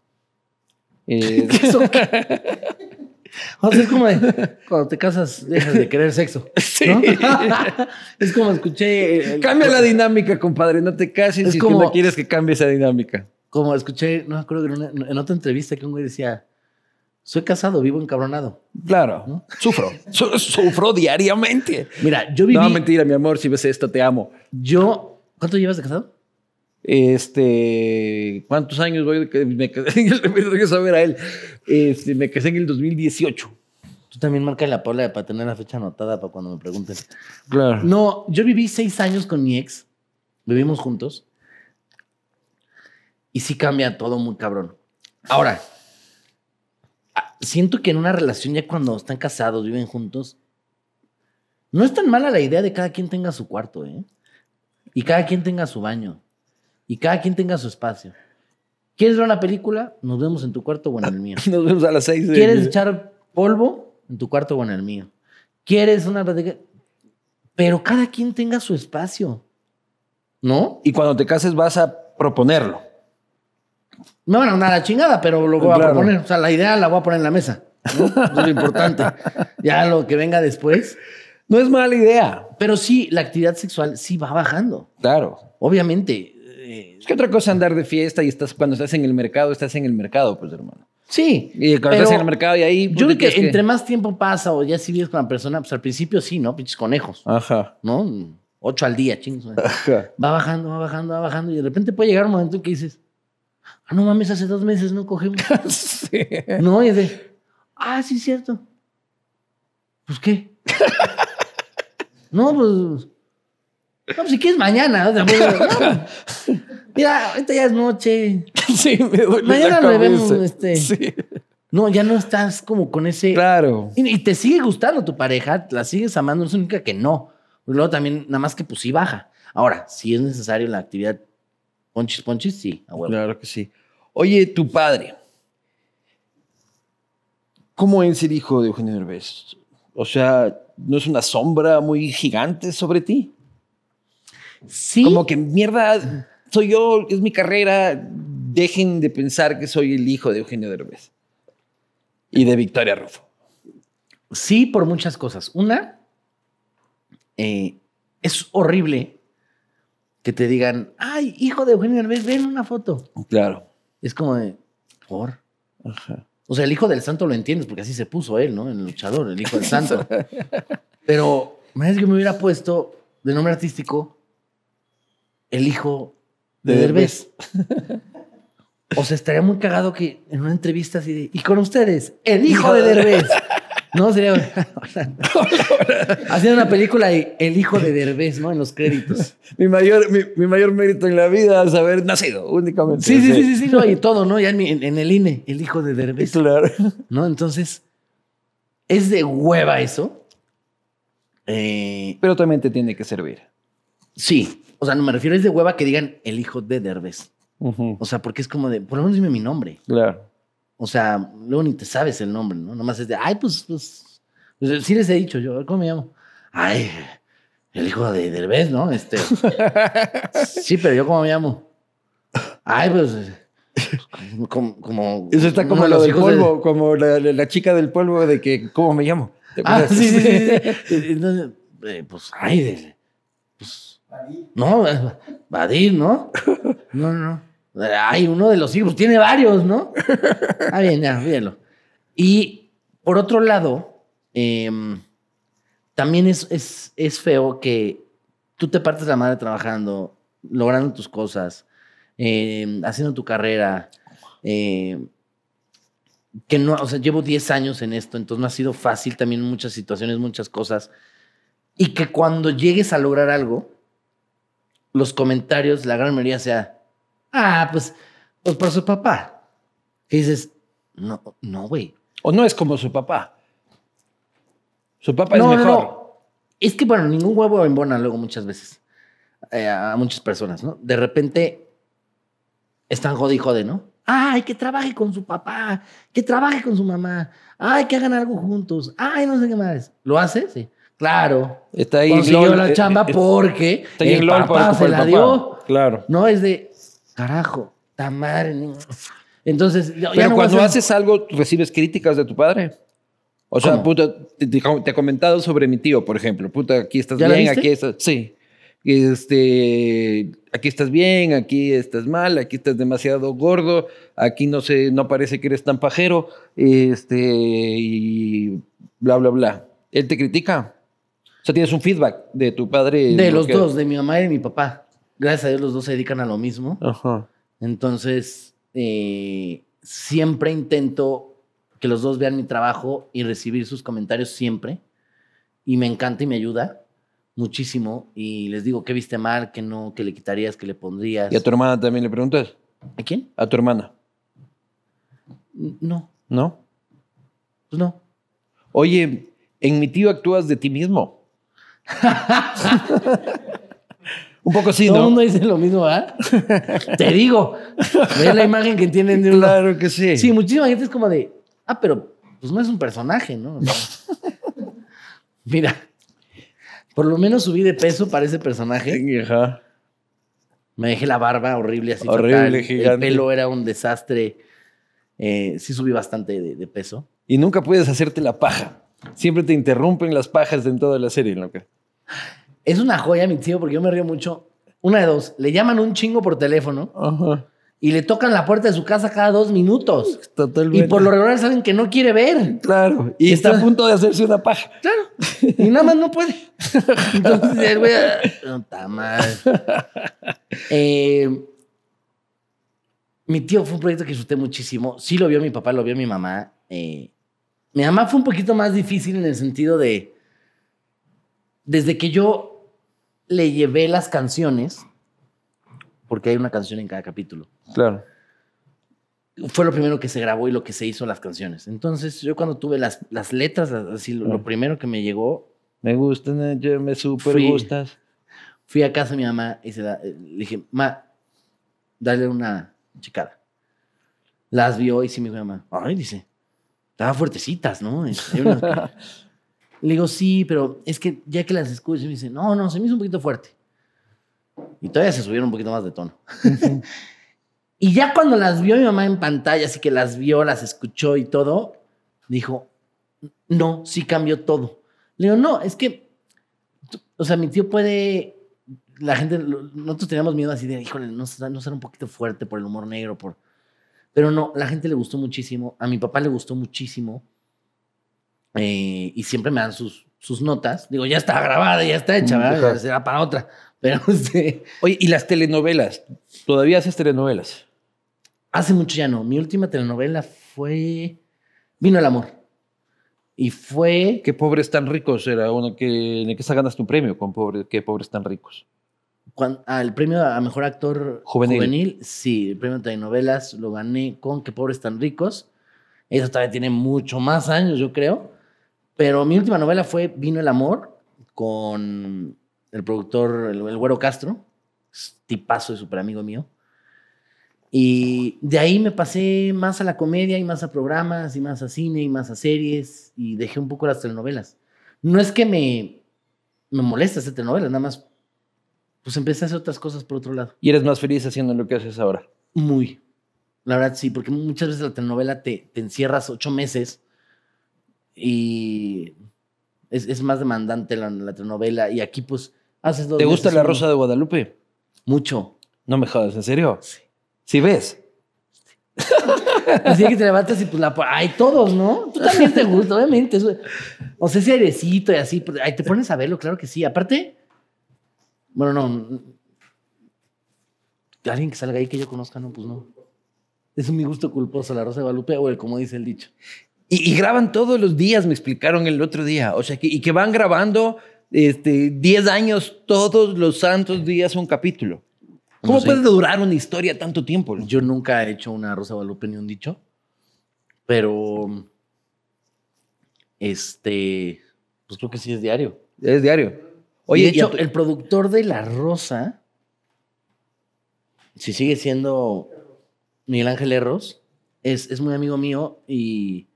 Eh, o sea, es como de, cuando te casas dejas de querer sexo. Sí. es como escuché. Cambia la dinámica, compadre. No te cases si como, no quieres que cambie esa dinámica. Como escuché, no me acuerdo en, en otra entrevista que un güey decía: Soy casado, vivo encabronado. Claro. Sufro. sufro diariamente. Mira, yo viví. No, mentira, mi amor. Si ves esto, te amo. Yo. ¿Cuánto llevas de casado? Este, ¿cuántos años voy? Me casé, me a ver a él. Este, me casé en el 2018. Tú también marca la pola para tener la fecha anotada para cuando me pregunten. Claro. No, yo viví seis años con mi ex. Vivimos juntos. Y sí cambia todo muy cabrón. Ahora, siento que en una relación ya cuando están casados, viven juntos, no es tan mala la idea de cada quien tenga su cuarto, ¿eh? Y cada quien tenga su baño y cada quien tenga su espacio. ¿Quieres ver una película? Nos vemos en tu cuarto o en el mío. Nos vemos a las seis. ¿Quieres echar polvo? En tu cuarto o en el mío. ¿Quieres una Pero cada quien tenga su espacio. ¿No? Y cuando te cases vas a proponerlo. Me van a dar la chingada, pero lo voy a proponer. O sea, la idea la voy a poner en la mesa. ¿no? es lo importante. Ya lo que venga después. No es mala idea. Pero sí, la actividad sexual sí va bajando. Claro. Obviamente. Es que otra cosa andar de fiesta y estás cuando estás en el mercado, estás en el mercado, pues hermano. Sí. Y cuando estás en el mercado y ahí. Pues, yo creo que, entre más tiempo pasa o ya si vives con la persona, pues al principio sí, ¿no? Pinches conejos. Ajá. ¿No? Ocho al día, chingos. Ajá. Va bajando, va bajando, va bajando. Y de repente puede llegar un momento en que dices, ah, no mames, hace dos meses no cogemos. sí. No, y de, ah, sí, cierto. Pues qué. no, pues no, pues si quieres mañana. mira, ahorita ya es noche. Sí, me duele Mañana la vemos. Este. Sí. No, ya no estás como con ese. Claro. Y, te sigue gustando tu pareja, la sigues amando, no es única que no. Luego también, nada más que pues sí baja. Ahora, si es necesario la actividad ponchis, ponchis, sí, Claro que sí. Oye, tu padre. ¿Cómo es el hijo de Eugenio Derbez? O sea, ¿no es una sombra muy gigante sobre ti? Sí. Como que mierda, soy yo, es mi carrera, dejen de pensar que soy el hijo de Eugenio Derbez y de Victoria Rufo. Sí, por muchas cosas. Una, eh, es horrible que te digan, ay, hijo de Eugenio Derbez, ven una foto. Claro. Es como de, ¿por? Ajá. O sea, el hijo del santo lo entiendes porque así se puso él, ¿no? El luchador, el hijo del santo. Pero, me que me hubiera puesto de nombre artístico el hijo de, De Derbez. O sea, estaría muy cagado que en una entrevista así de, y con ustedes, el hijo de Derbez. No, sería haciendo una película y el hijo de Derbez, ¿no? En los créditos. Mi mayor, mi, mi mayor mérito en la vida es haber nacido, únicamente. Sí, sí, sí, sí, sí, no, y todo, ¿no? Ya en, mi- en el INE, el hijo de Derbez. Claro. ¿no? Entonces, es de hueva eso. Eh, Pero también te tiene que servir. sí, o sea, no me refiero, es de hueva que digan el hijo de Derbez. O sea, porque es como de, por lo menos dime mi nombre. Claro. O sea, luego ni te sabes el nombre, ¿no? Nomás es de, ay, pues, pues, pues, sí les he dicho yo, ¿cómo me llamo? Ay, el hijo de Derbez, ¿no? Este. sí, pero yo, ¿cómo me llamo? Ay, pues, como... como Eso está como lo del de- polvo, como la, chica del polvo de que, ¿cómo me llamo? ¿Te Ah, sí, sí, sí. sí. Entonces, eh, pues, ay, de- pues, no, Badir, ¿no? No, no. Ay, uno de los hijos, tiene varios, ¿no? Ah, bien, ya, mírenlo. Y por otro lado, em, también es, es, es feo que tú te partes la madre trabajando, logrando tus cosas, em, haciendo tu carrera, em, que no, o sea, llevo 10 años en esto, entonces no ha sido fácil también muchas situaciones, muchas cosas. Y que cuando llegues a lograr algo, los comentarios, la gran mayoría sea, ah, pues, pues por su papá. Que dices, no, no, güey. O no es como su papá. Su papá No, es no, mejor. no. Es que, bueno, ningún huevo embona luego muchas veces eh, a muchas personas, ¿no? De repente están jode y jode, ¿no? Ay, que trabaje con su papá, que trabaje con su mamá, ay, que hagan algo juntos, ay, no sé qué más. ¿Lo hace? Sí. Claro. Está ahí Consiguió LOL, la eh, chamba eh, porque Está ahí el LOL papá por se la papá. dio. Claro. No es de, carajo, ta madre. Entonces, ya Pero no voy a cuando haces algo, recibes críticas de tu padre. O sea, ¿Cómo? puta, te, te- he comentado sobre mi tío, por ejemplo. Puta, aquí estás ¿Ya la bien, viste? aquí estás. Sí. Este, aquí estás bien, aquí estás mal, aquí estás demasiado gordo, aquí no sé, no parece que eres tan pajero, este, y bla, bla, bla. Él te critica. O sea, tienes un feedback de tu padre. en De lo los que- dos, de mi mamá y de mi papá. Gracias a Dios los dos se dedican a lo mismo. Ajá. Entonces, eh, siempre intento que los dos vean mi trabajo y recibir sus comentarios siempre. Y me encanta y me ayuda muchísimo. Y les digo, ¿qué viste mal? ¿Qué no? ¿Qué le quitarías? ¿Qué le pondrías? ¿Y a tu hermana también le preguntas? ¿A quién? A tu hermana, No, ¿no? pues no. Oye, en mi tío actúas de ti mismo. Un poco sí, Todo el ¿no? mundo dice lo mismo, ¿ah? Te digo. Ve la imagen que tienen de uno. Claro que sí. Sí, muchísima gente es como de, ah, pero pues no es un personaje, ¿no? Mira, por lo menos subí de peso para ese personaje. Ajá. Me dejé la barba horrible, así Horrible, fatal. El gigante. pelo era un desastre. Eh, sí subí bastante de, de peso. Y nunca puedes hacerte la paja. Siempre te interrumpen las pajas en toda la serie, loca. Es una joya, mi tío, porque yo me río mucho. Una de dos, le llaman un chingo por teléfono Ajá. y le tocan la puerta de su casa cada dos minutos. Totalmente. Y por lo regular saben que no quiere ver. Claro. Y está a punto de hacerse una paja. Claro. Y nada más no puede. Entonces el güey. No está mal. Eh, mi tío fue un proyecto que disfruté muchísimo. Sí lo vio mi papá, lo vio mi mamá. Eh, mi mamá fue un poquito más difícil en el sentido de. Desde que yo le llevé las canciones, porque hay una canción en cada capítulo Claro. fue lo primero que se grabó y lo que se hizo las canciones. Entonces, yo cuando tuve las, las letras, así lo, lo primero que me llegó, Me gustan, yo me súper Fui- gustas. fui a casa de mi mamá y se la- eh, le dije, ma, dale una checada. Las vio y sí me dijo mi mamá, ay, dice, estaban fuertecitas, ¿no? Que-". Le digo, sí, pero es que ya que las escucho, me dice, no, no, se me hizo un poquito fuerte. Y todavía se subieron un poquito más de tono. Y ya cuando las vio mi mamá en pantalla, así que las vio, las escuchó y todo, dijo, no, sí cambió todo. Le digo, no, es que, o sea, mi tío puede, la gente, nosotros teníamos miedo así de, híjole, no, no ser un poquito fuerte por el humor negro, por... Pero no, la gente le gustó muchísimo, a mi papá le gustó muchísimo, eh, y siempre me dan sus, sus notas. Digo, ya está grabada, ya está hecha, ¿verdad? Será para otra. Pero, este... Oye, ¿y las telenovelas? ¿Todavía haces telenovelas? Hace mucho ya no. Mi última telenovela fue Vino el amor. Y fue. Qué pobres tan ricos era uno que. ¿En qué se ganaste un premio con pobre, qué pobres tan ricos? Ah, el premio a mejor actor juvenil. Sí, el premio de telenovelas lo gané con Qué pobres tan ricos. Eso todavía tiene mucho más años, yo creo. Pero mi última novela fue Vino el amor con el productor, el, el Güero Castro. Tipazo y súper amigo mío. Y de ahí me pasé más a la comedia y más a programas y más a cine y más a series y dejé un poco las telenovelas. No es que me, me moleste hacer telenovelas, nada más pues empecé a hacer otras cosas por otro lado. ¿Y eres más feliz haciendo lo que haces ahora? Muy. La verdad sí, porque muchas veces la telenovela te, te encierras ocho meses y es, es más demandante la, la, telenovela y aquí pues haces dos ¿Te gusta La Rosa de Guadalupe? Mucho. No me jodas, ¿en serio? Sí. ¿Sí ves? Así que te levantas y pues la... Hay todos, ¿no? Tú también te gusta, obviamente. o sea, ese airecito y así. Pues, ahí te pones a verlo, claro que sí. Aparte, bueno, no. Alguien que salga ahí que yo conozca, no, pues no. Es mi gusto culposo, la Rosa de Guadalupe, o el, como dice el dicho. Y, graban todos los días, me explicaron el otro día. O sea, que, y que van grabando este, 10 años todos los santos días un capítulo. ¿Cómo puede durar una historia tanto tiempo? Yo nunca he hecho una Rosa Guadalupe ni un dicho, pero este, pues creo que sí es diario. Es diario. Oye, de hecho, el productor de La Rosa, si sigue siendo Miguel Ángel Erros, es, es muy amigo mío y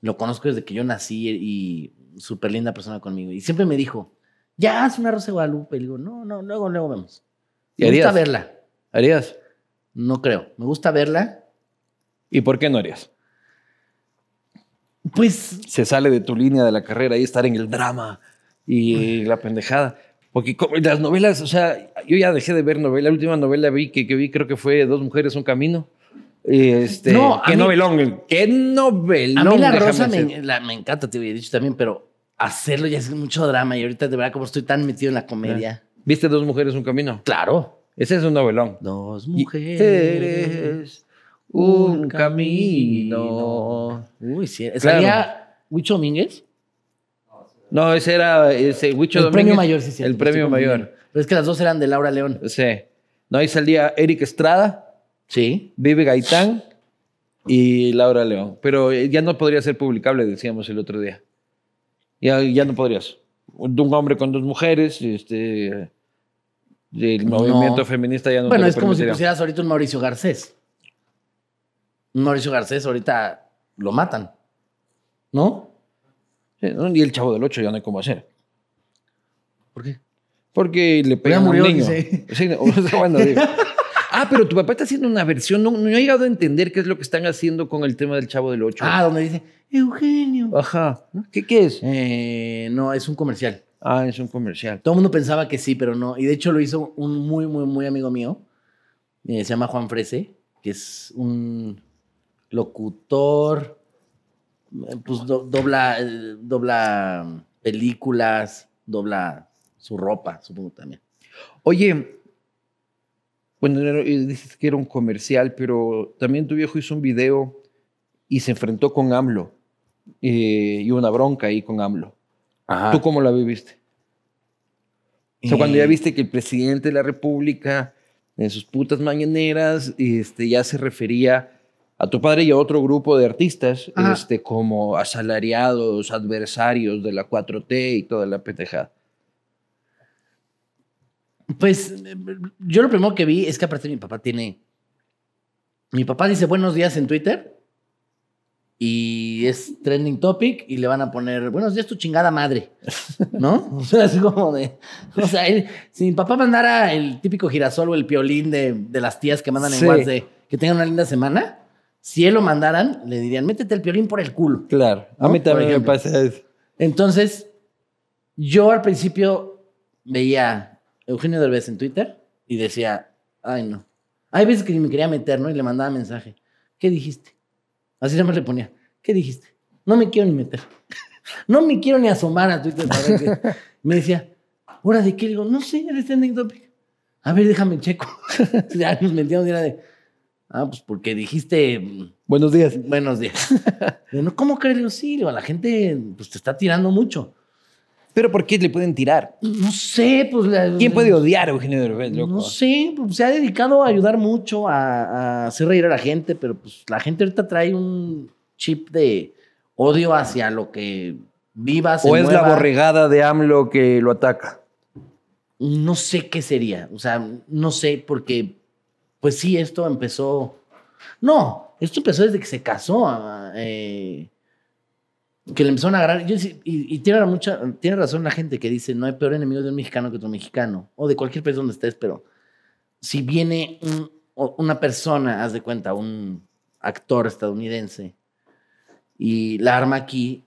lo conozco desde que yo nací y súper linda persona conmigo. Y siempre me dijo, ya haz una Rosa Guadalupe. Y digo, no, no, luego, luego vemos. Me gusta verla. ¿Harías? No creo. Me gusta verla. ¿Y por qué no harías? Pues. Se sale de tu línea de la carrera y estar en el drama y la pendejada. Porque las novelas, o sea, yo ya dejé de ver novelas. La última novela vi que, que vi creo que fue Dos Mujeres, Un Camino. Este, no, qué novelón, qué novelón. A mí La Rosa me, me, encanta, te había dicho también, pero hacerlo ya es mucho drama y ahorita de verdad como estoy tan metido en la comedia. ¿Viste Dos Mujeres, un camino? Claro. Ese es un novelón. Dos mujeres, un camino. Uy, sí. ¿Salía Huicho Domínguez? No, ese era ese Huicho El premio mayor, sí, sí. El premio mayor. Pero es que las dos eran de Laura León. Sí. No, ahí salía Eric Estrada. Sí. Vive Gaitán y Laura León. Pero ya no podría ser publicable, decíamos el otro día. Ya, ya no podrías. Un hombre con dos mujeres, este el movimiento feminista ya no Bueno, es como si pusieras ahorita un Mauricio Garcés. Un Mauricio Garcés ahorita lo matan. ¿No? Y el chavo del 8 ya no hay cómo hacer. ¿Por qué? Porque le pegan a un niño. ah, pero tu papá está haciendo una versión. No, no he llegado a entender qué es lo que están haciendo con el tema del chavo del 8. Ah, donde dice Eugenio. Ajá. ¿Qué, qué es? Eh, no, es un comercial. Ah, es un comercial. Todo el mundo pensaba que sí, pero no. Y de hecho lo hizo un muy, muy, muy amigo mío. Eh, se llama Juan Frese, que es un locutor. Eh, pues dobla, eh, dobla películas, dobla su ropa, supongo también. Oye, bueno, dices que era un comercial, pero también tu viejo hizo un video y se enfrentó con AMLO y una bronca ahí con AMLO. ¿Tú cómo la viviste? O sea, cuando ya viste que el presidente de la República, en sus putas mañaneras, este, ya se refería a tu padre y a otro grupo de artistas este, como asalariados, adversarios de la 4T y toda la pendejada. Pues yo lo primero que vi es que aparte mi papá tiene... Mi papá dice buenos días en Twitter y es trending topic y le van a poner, buenos días tu chingada madre, ¿no? O sea, así como de, o sea, si mi papá mandara el típico girasol o el piolín de, de las tías que mandan en WhatsApp de, que tengan una linda semana. Si él lo mandaran, le dirían, métete el piolín por el culo. Claro, a mí también me pasa eso. Entonces, yo al principio veía Eugenio Derbez en Twitter y decía, ay no. Hay veces que ni me quería meter, ¿no? Y le mandaba mensaje. ¿Qué dijiste? Así nada más le ponía, ¿qué dijiste? No me quiero ni meter. no me quiero ni asomar a Twitter para ver qué. Me decía, ¿hora de qué? Le digo, no sé, eres topic. A ver, déjame checo. ya nos metíamos y era de, ah, pues porque dijiste mm, Buenos días. buenos días. Digo, no, ¿Cómo crees? Digo, la gente pues, te está tirando mucho. Pero ¿por qué le pueden tirar? No sé, pues. la- ¿Quién puede odiar a Eugenio Derbez, loco? No sé, pues, se ha dedicado a ayudar mucho a, a hacer reír a la gente, pero pues la gente ahorita trae un chip de odio hacia lo que viva, se ¿O es la borregada de AMLO que lo ataca? No sé qué sería, o sea, no sé, porque pues sí, esto empezó. No, esto empezó desde que se casó. ah, eh, que le empezaron a agarrar. yo y, y tiene, mucha, tiene razón la gente que dice: no hay peor enemigo de un mexicano que otro mexicano, o de cualquier país donde estés, pero si viene un- una persona, haz de cuenta, un actor estadounidense, y la arma aquí,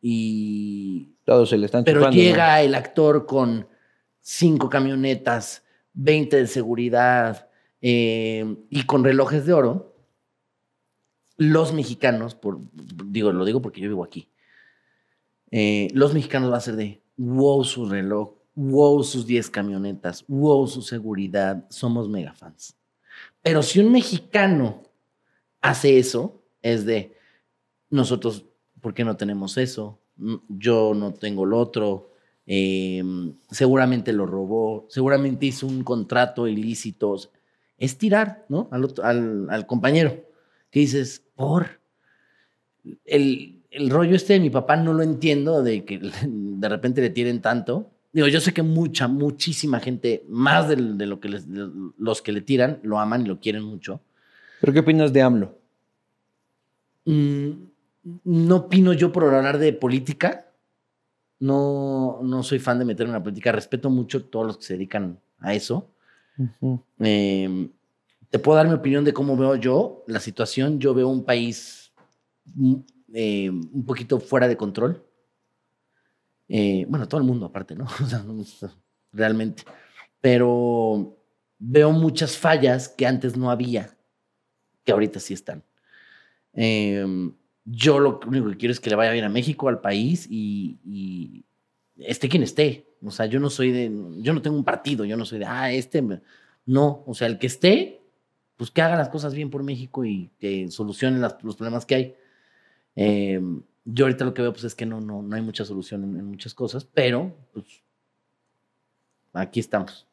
y Todos se le están pero chupando, ¿no? llega el actor con cinco camionetas, 20 de seguridad eh, y con relojes de oro. Los mexicanos, digo, lo digo porque yo vivo aquí. eh, los mexicanos va a ser de wow su reloj, wow sus 10 camionetas, wow su seguridad, somos mega fans. Pero si un mexicano hace eso, es de nosotros, ¿por qué no tenemos eso? Yo no tengo lo otro. eh, seguramente lo robó, seguramente hizo un contrato ilícito. Es tirar, ¿no? Al, otro- al, al compañero. Que dices, por. El, el rollo este de mi papá no lo entiendo, de que de repente le tiren tanto. Digo, yo sé que mucha, muchísima gente, más de, lo que les- de los que le tiran, lo aman y lo quieren mucho. ¿Pero qué opinas de AMLO? Mm, no opino yo por hablar de política. No, no soy fan de meterme en la política. Respeto mucho a todos los que se dedican a eso. Eh, te puedo dar mi opinión de cómo veo yo la situación. Yo veo un país mm, eh, un poquito fuera de control. Eh, bueno, todo el mundo aparte, ¿no? Realmente. Pero veo muchas fallas que antes no había, que ahorita sí están. Eh, yo lo único que quiero es que le vaya bien a México, al país y esté quien esté. O sea, yo no soy de, yo no tengo un partido, yo no soy de, ah, este, me-". no, o sea, el que esté, pues que haga las cosas bien por México y que solucione los problemas que hay. Eh, yo ahorita lo que veo pues es que no, no, no hay mucha solución en, en muchas cosas, pero pues aquí estamos.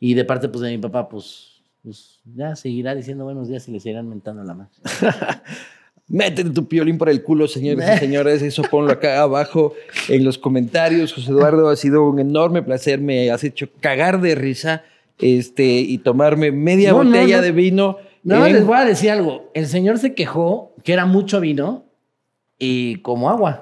Y de parte pues de mi papá, pues, pues ya seguirá diciendo buenos días y le seguirán mentando la mano. Métete tu piolín por el culo, señores y señores. Eso ponlo acá abajo en los comentarios. José Eduardo, ha sido un enorme placer. Me has hecho cagar de risa este, y tomarme media No, no, botella no. de vino. En- les voy a decir algo. El señor se quejó que era mucho vino y como agua.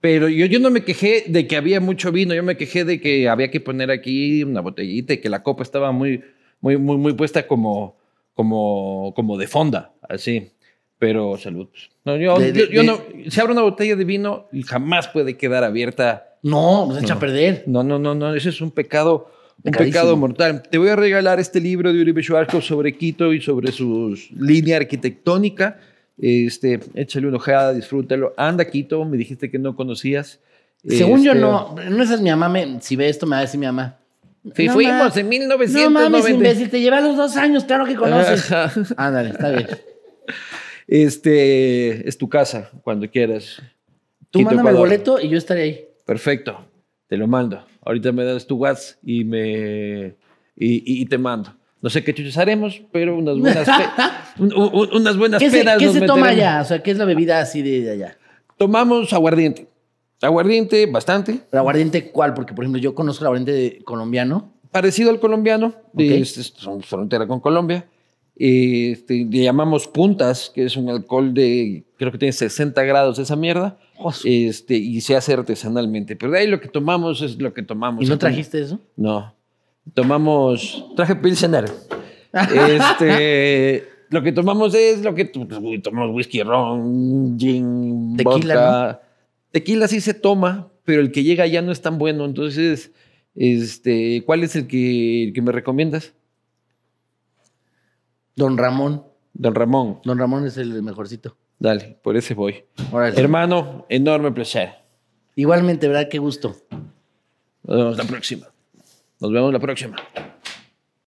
Pero yo, yo no me quejé de que había mucho vino. Yo me quejé de que había que poner aquí una botellita y que la copa estaba muy, muy, muy, muy puesta como, como, como de fonda, así. Pero salud. No, yo, De- de- yo- yo de- no, se abre una botella de vino y jamás puede quedar abierta No, pues echa a perder. No, no, no, no, ese es un pecado, un pecado mortal. Te voy a regalar este libro de Uribe Schwarzkopf sobre Quito y sobre su línea arquitectónica. Este, échale una ojeada, disfrútalo. Anda, Quito, me dijiste que no conocías. Según yo Este, no, no esa es mi mamá, me- si ve esto me va a decir mi mamá. Sí, No fuimos en No 1990. mames, imbécil, te lleva los dos años, claro que conoces. Ándale, está bien. Este, es tu casa, cuando quieras. Tú Quito, mándame el Ecuador. boleto y yo estaré ahí. Perfecto, te lo mando. Ahorita me das tu WhatsApp y me y, y- y te mando. No sé qué chuchos haremos, pero unas buenas, pe- un- un- unas buenas ¿Qué se, pedas qué nos se toma allá? O sea, ¿qué es la bebida así de, de allá? Tomamos aguardiente. Aguardiente bastante, ¿El aguardiente cuál? Porque, por ejemplo, yo conozco el aguardiente colombiano. parecido al colombiano, de- Ok. es- es frontera con Colombia. Este, le llamamos puntas, que es un alcohol de, creo que tiene 60 grados esa mierda, este, y se hace artesanalmente. Pero de ahí lo que tomamos es lo que tomamos. ¿Y no trajiste eso? No. Tomamos, traje Pilsener. Este, lo que tomamos es lo que tomamos whisky, ron, gin, Tequila, vodka. Tequila sí se toma, pero el que llega ya no es tan bueno. Entonces, este, ¿cuál es el que, el que me recomiendas? Don Ramón. Don Ramón. Don Ramón es el mejorcito. Dale, por ese voy. Órale. Hermano, enorme placer. Igualmente, ¿verdad? Qué gusto. Nos vemos la próxima. Nos vemos la próxima.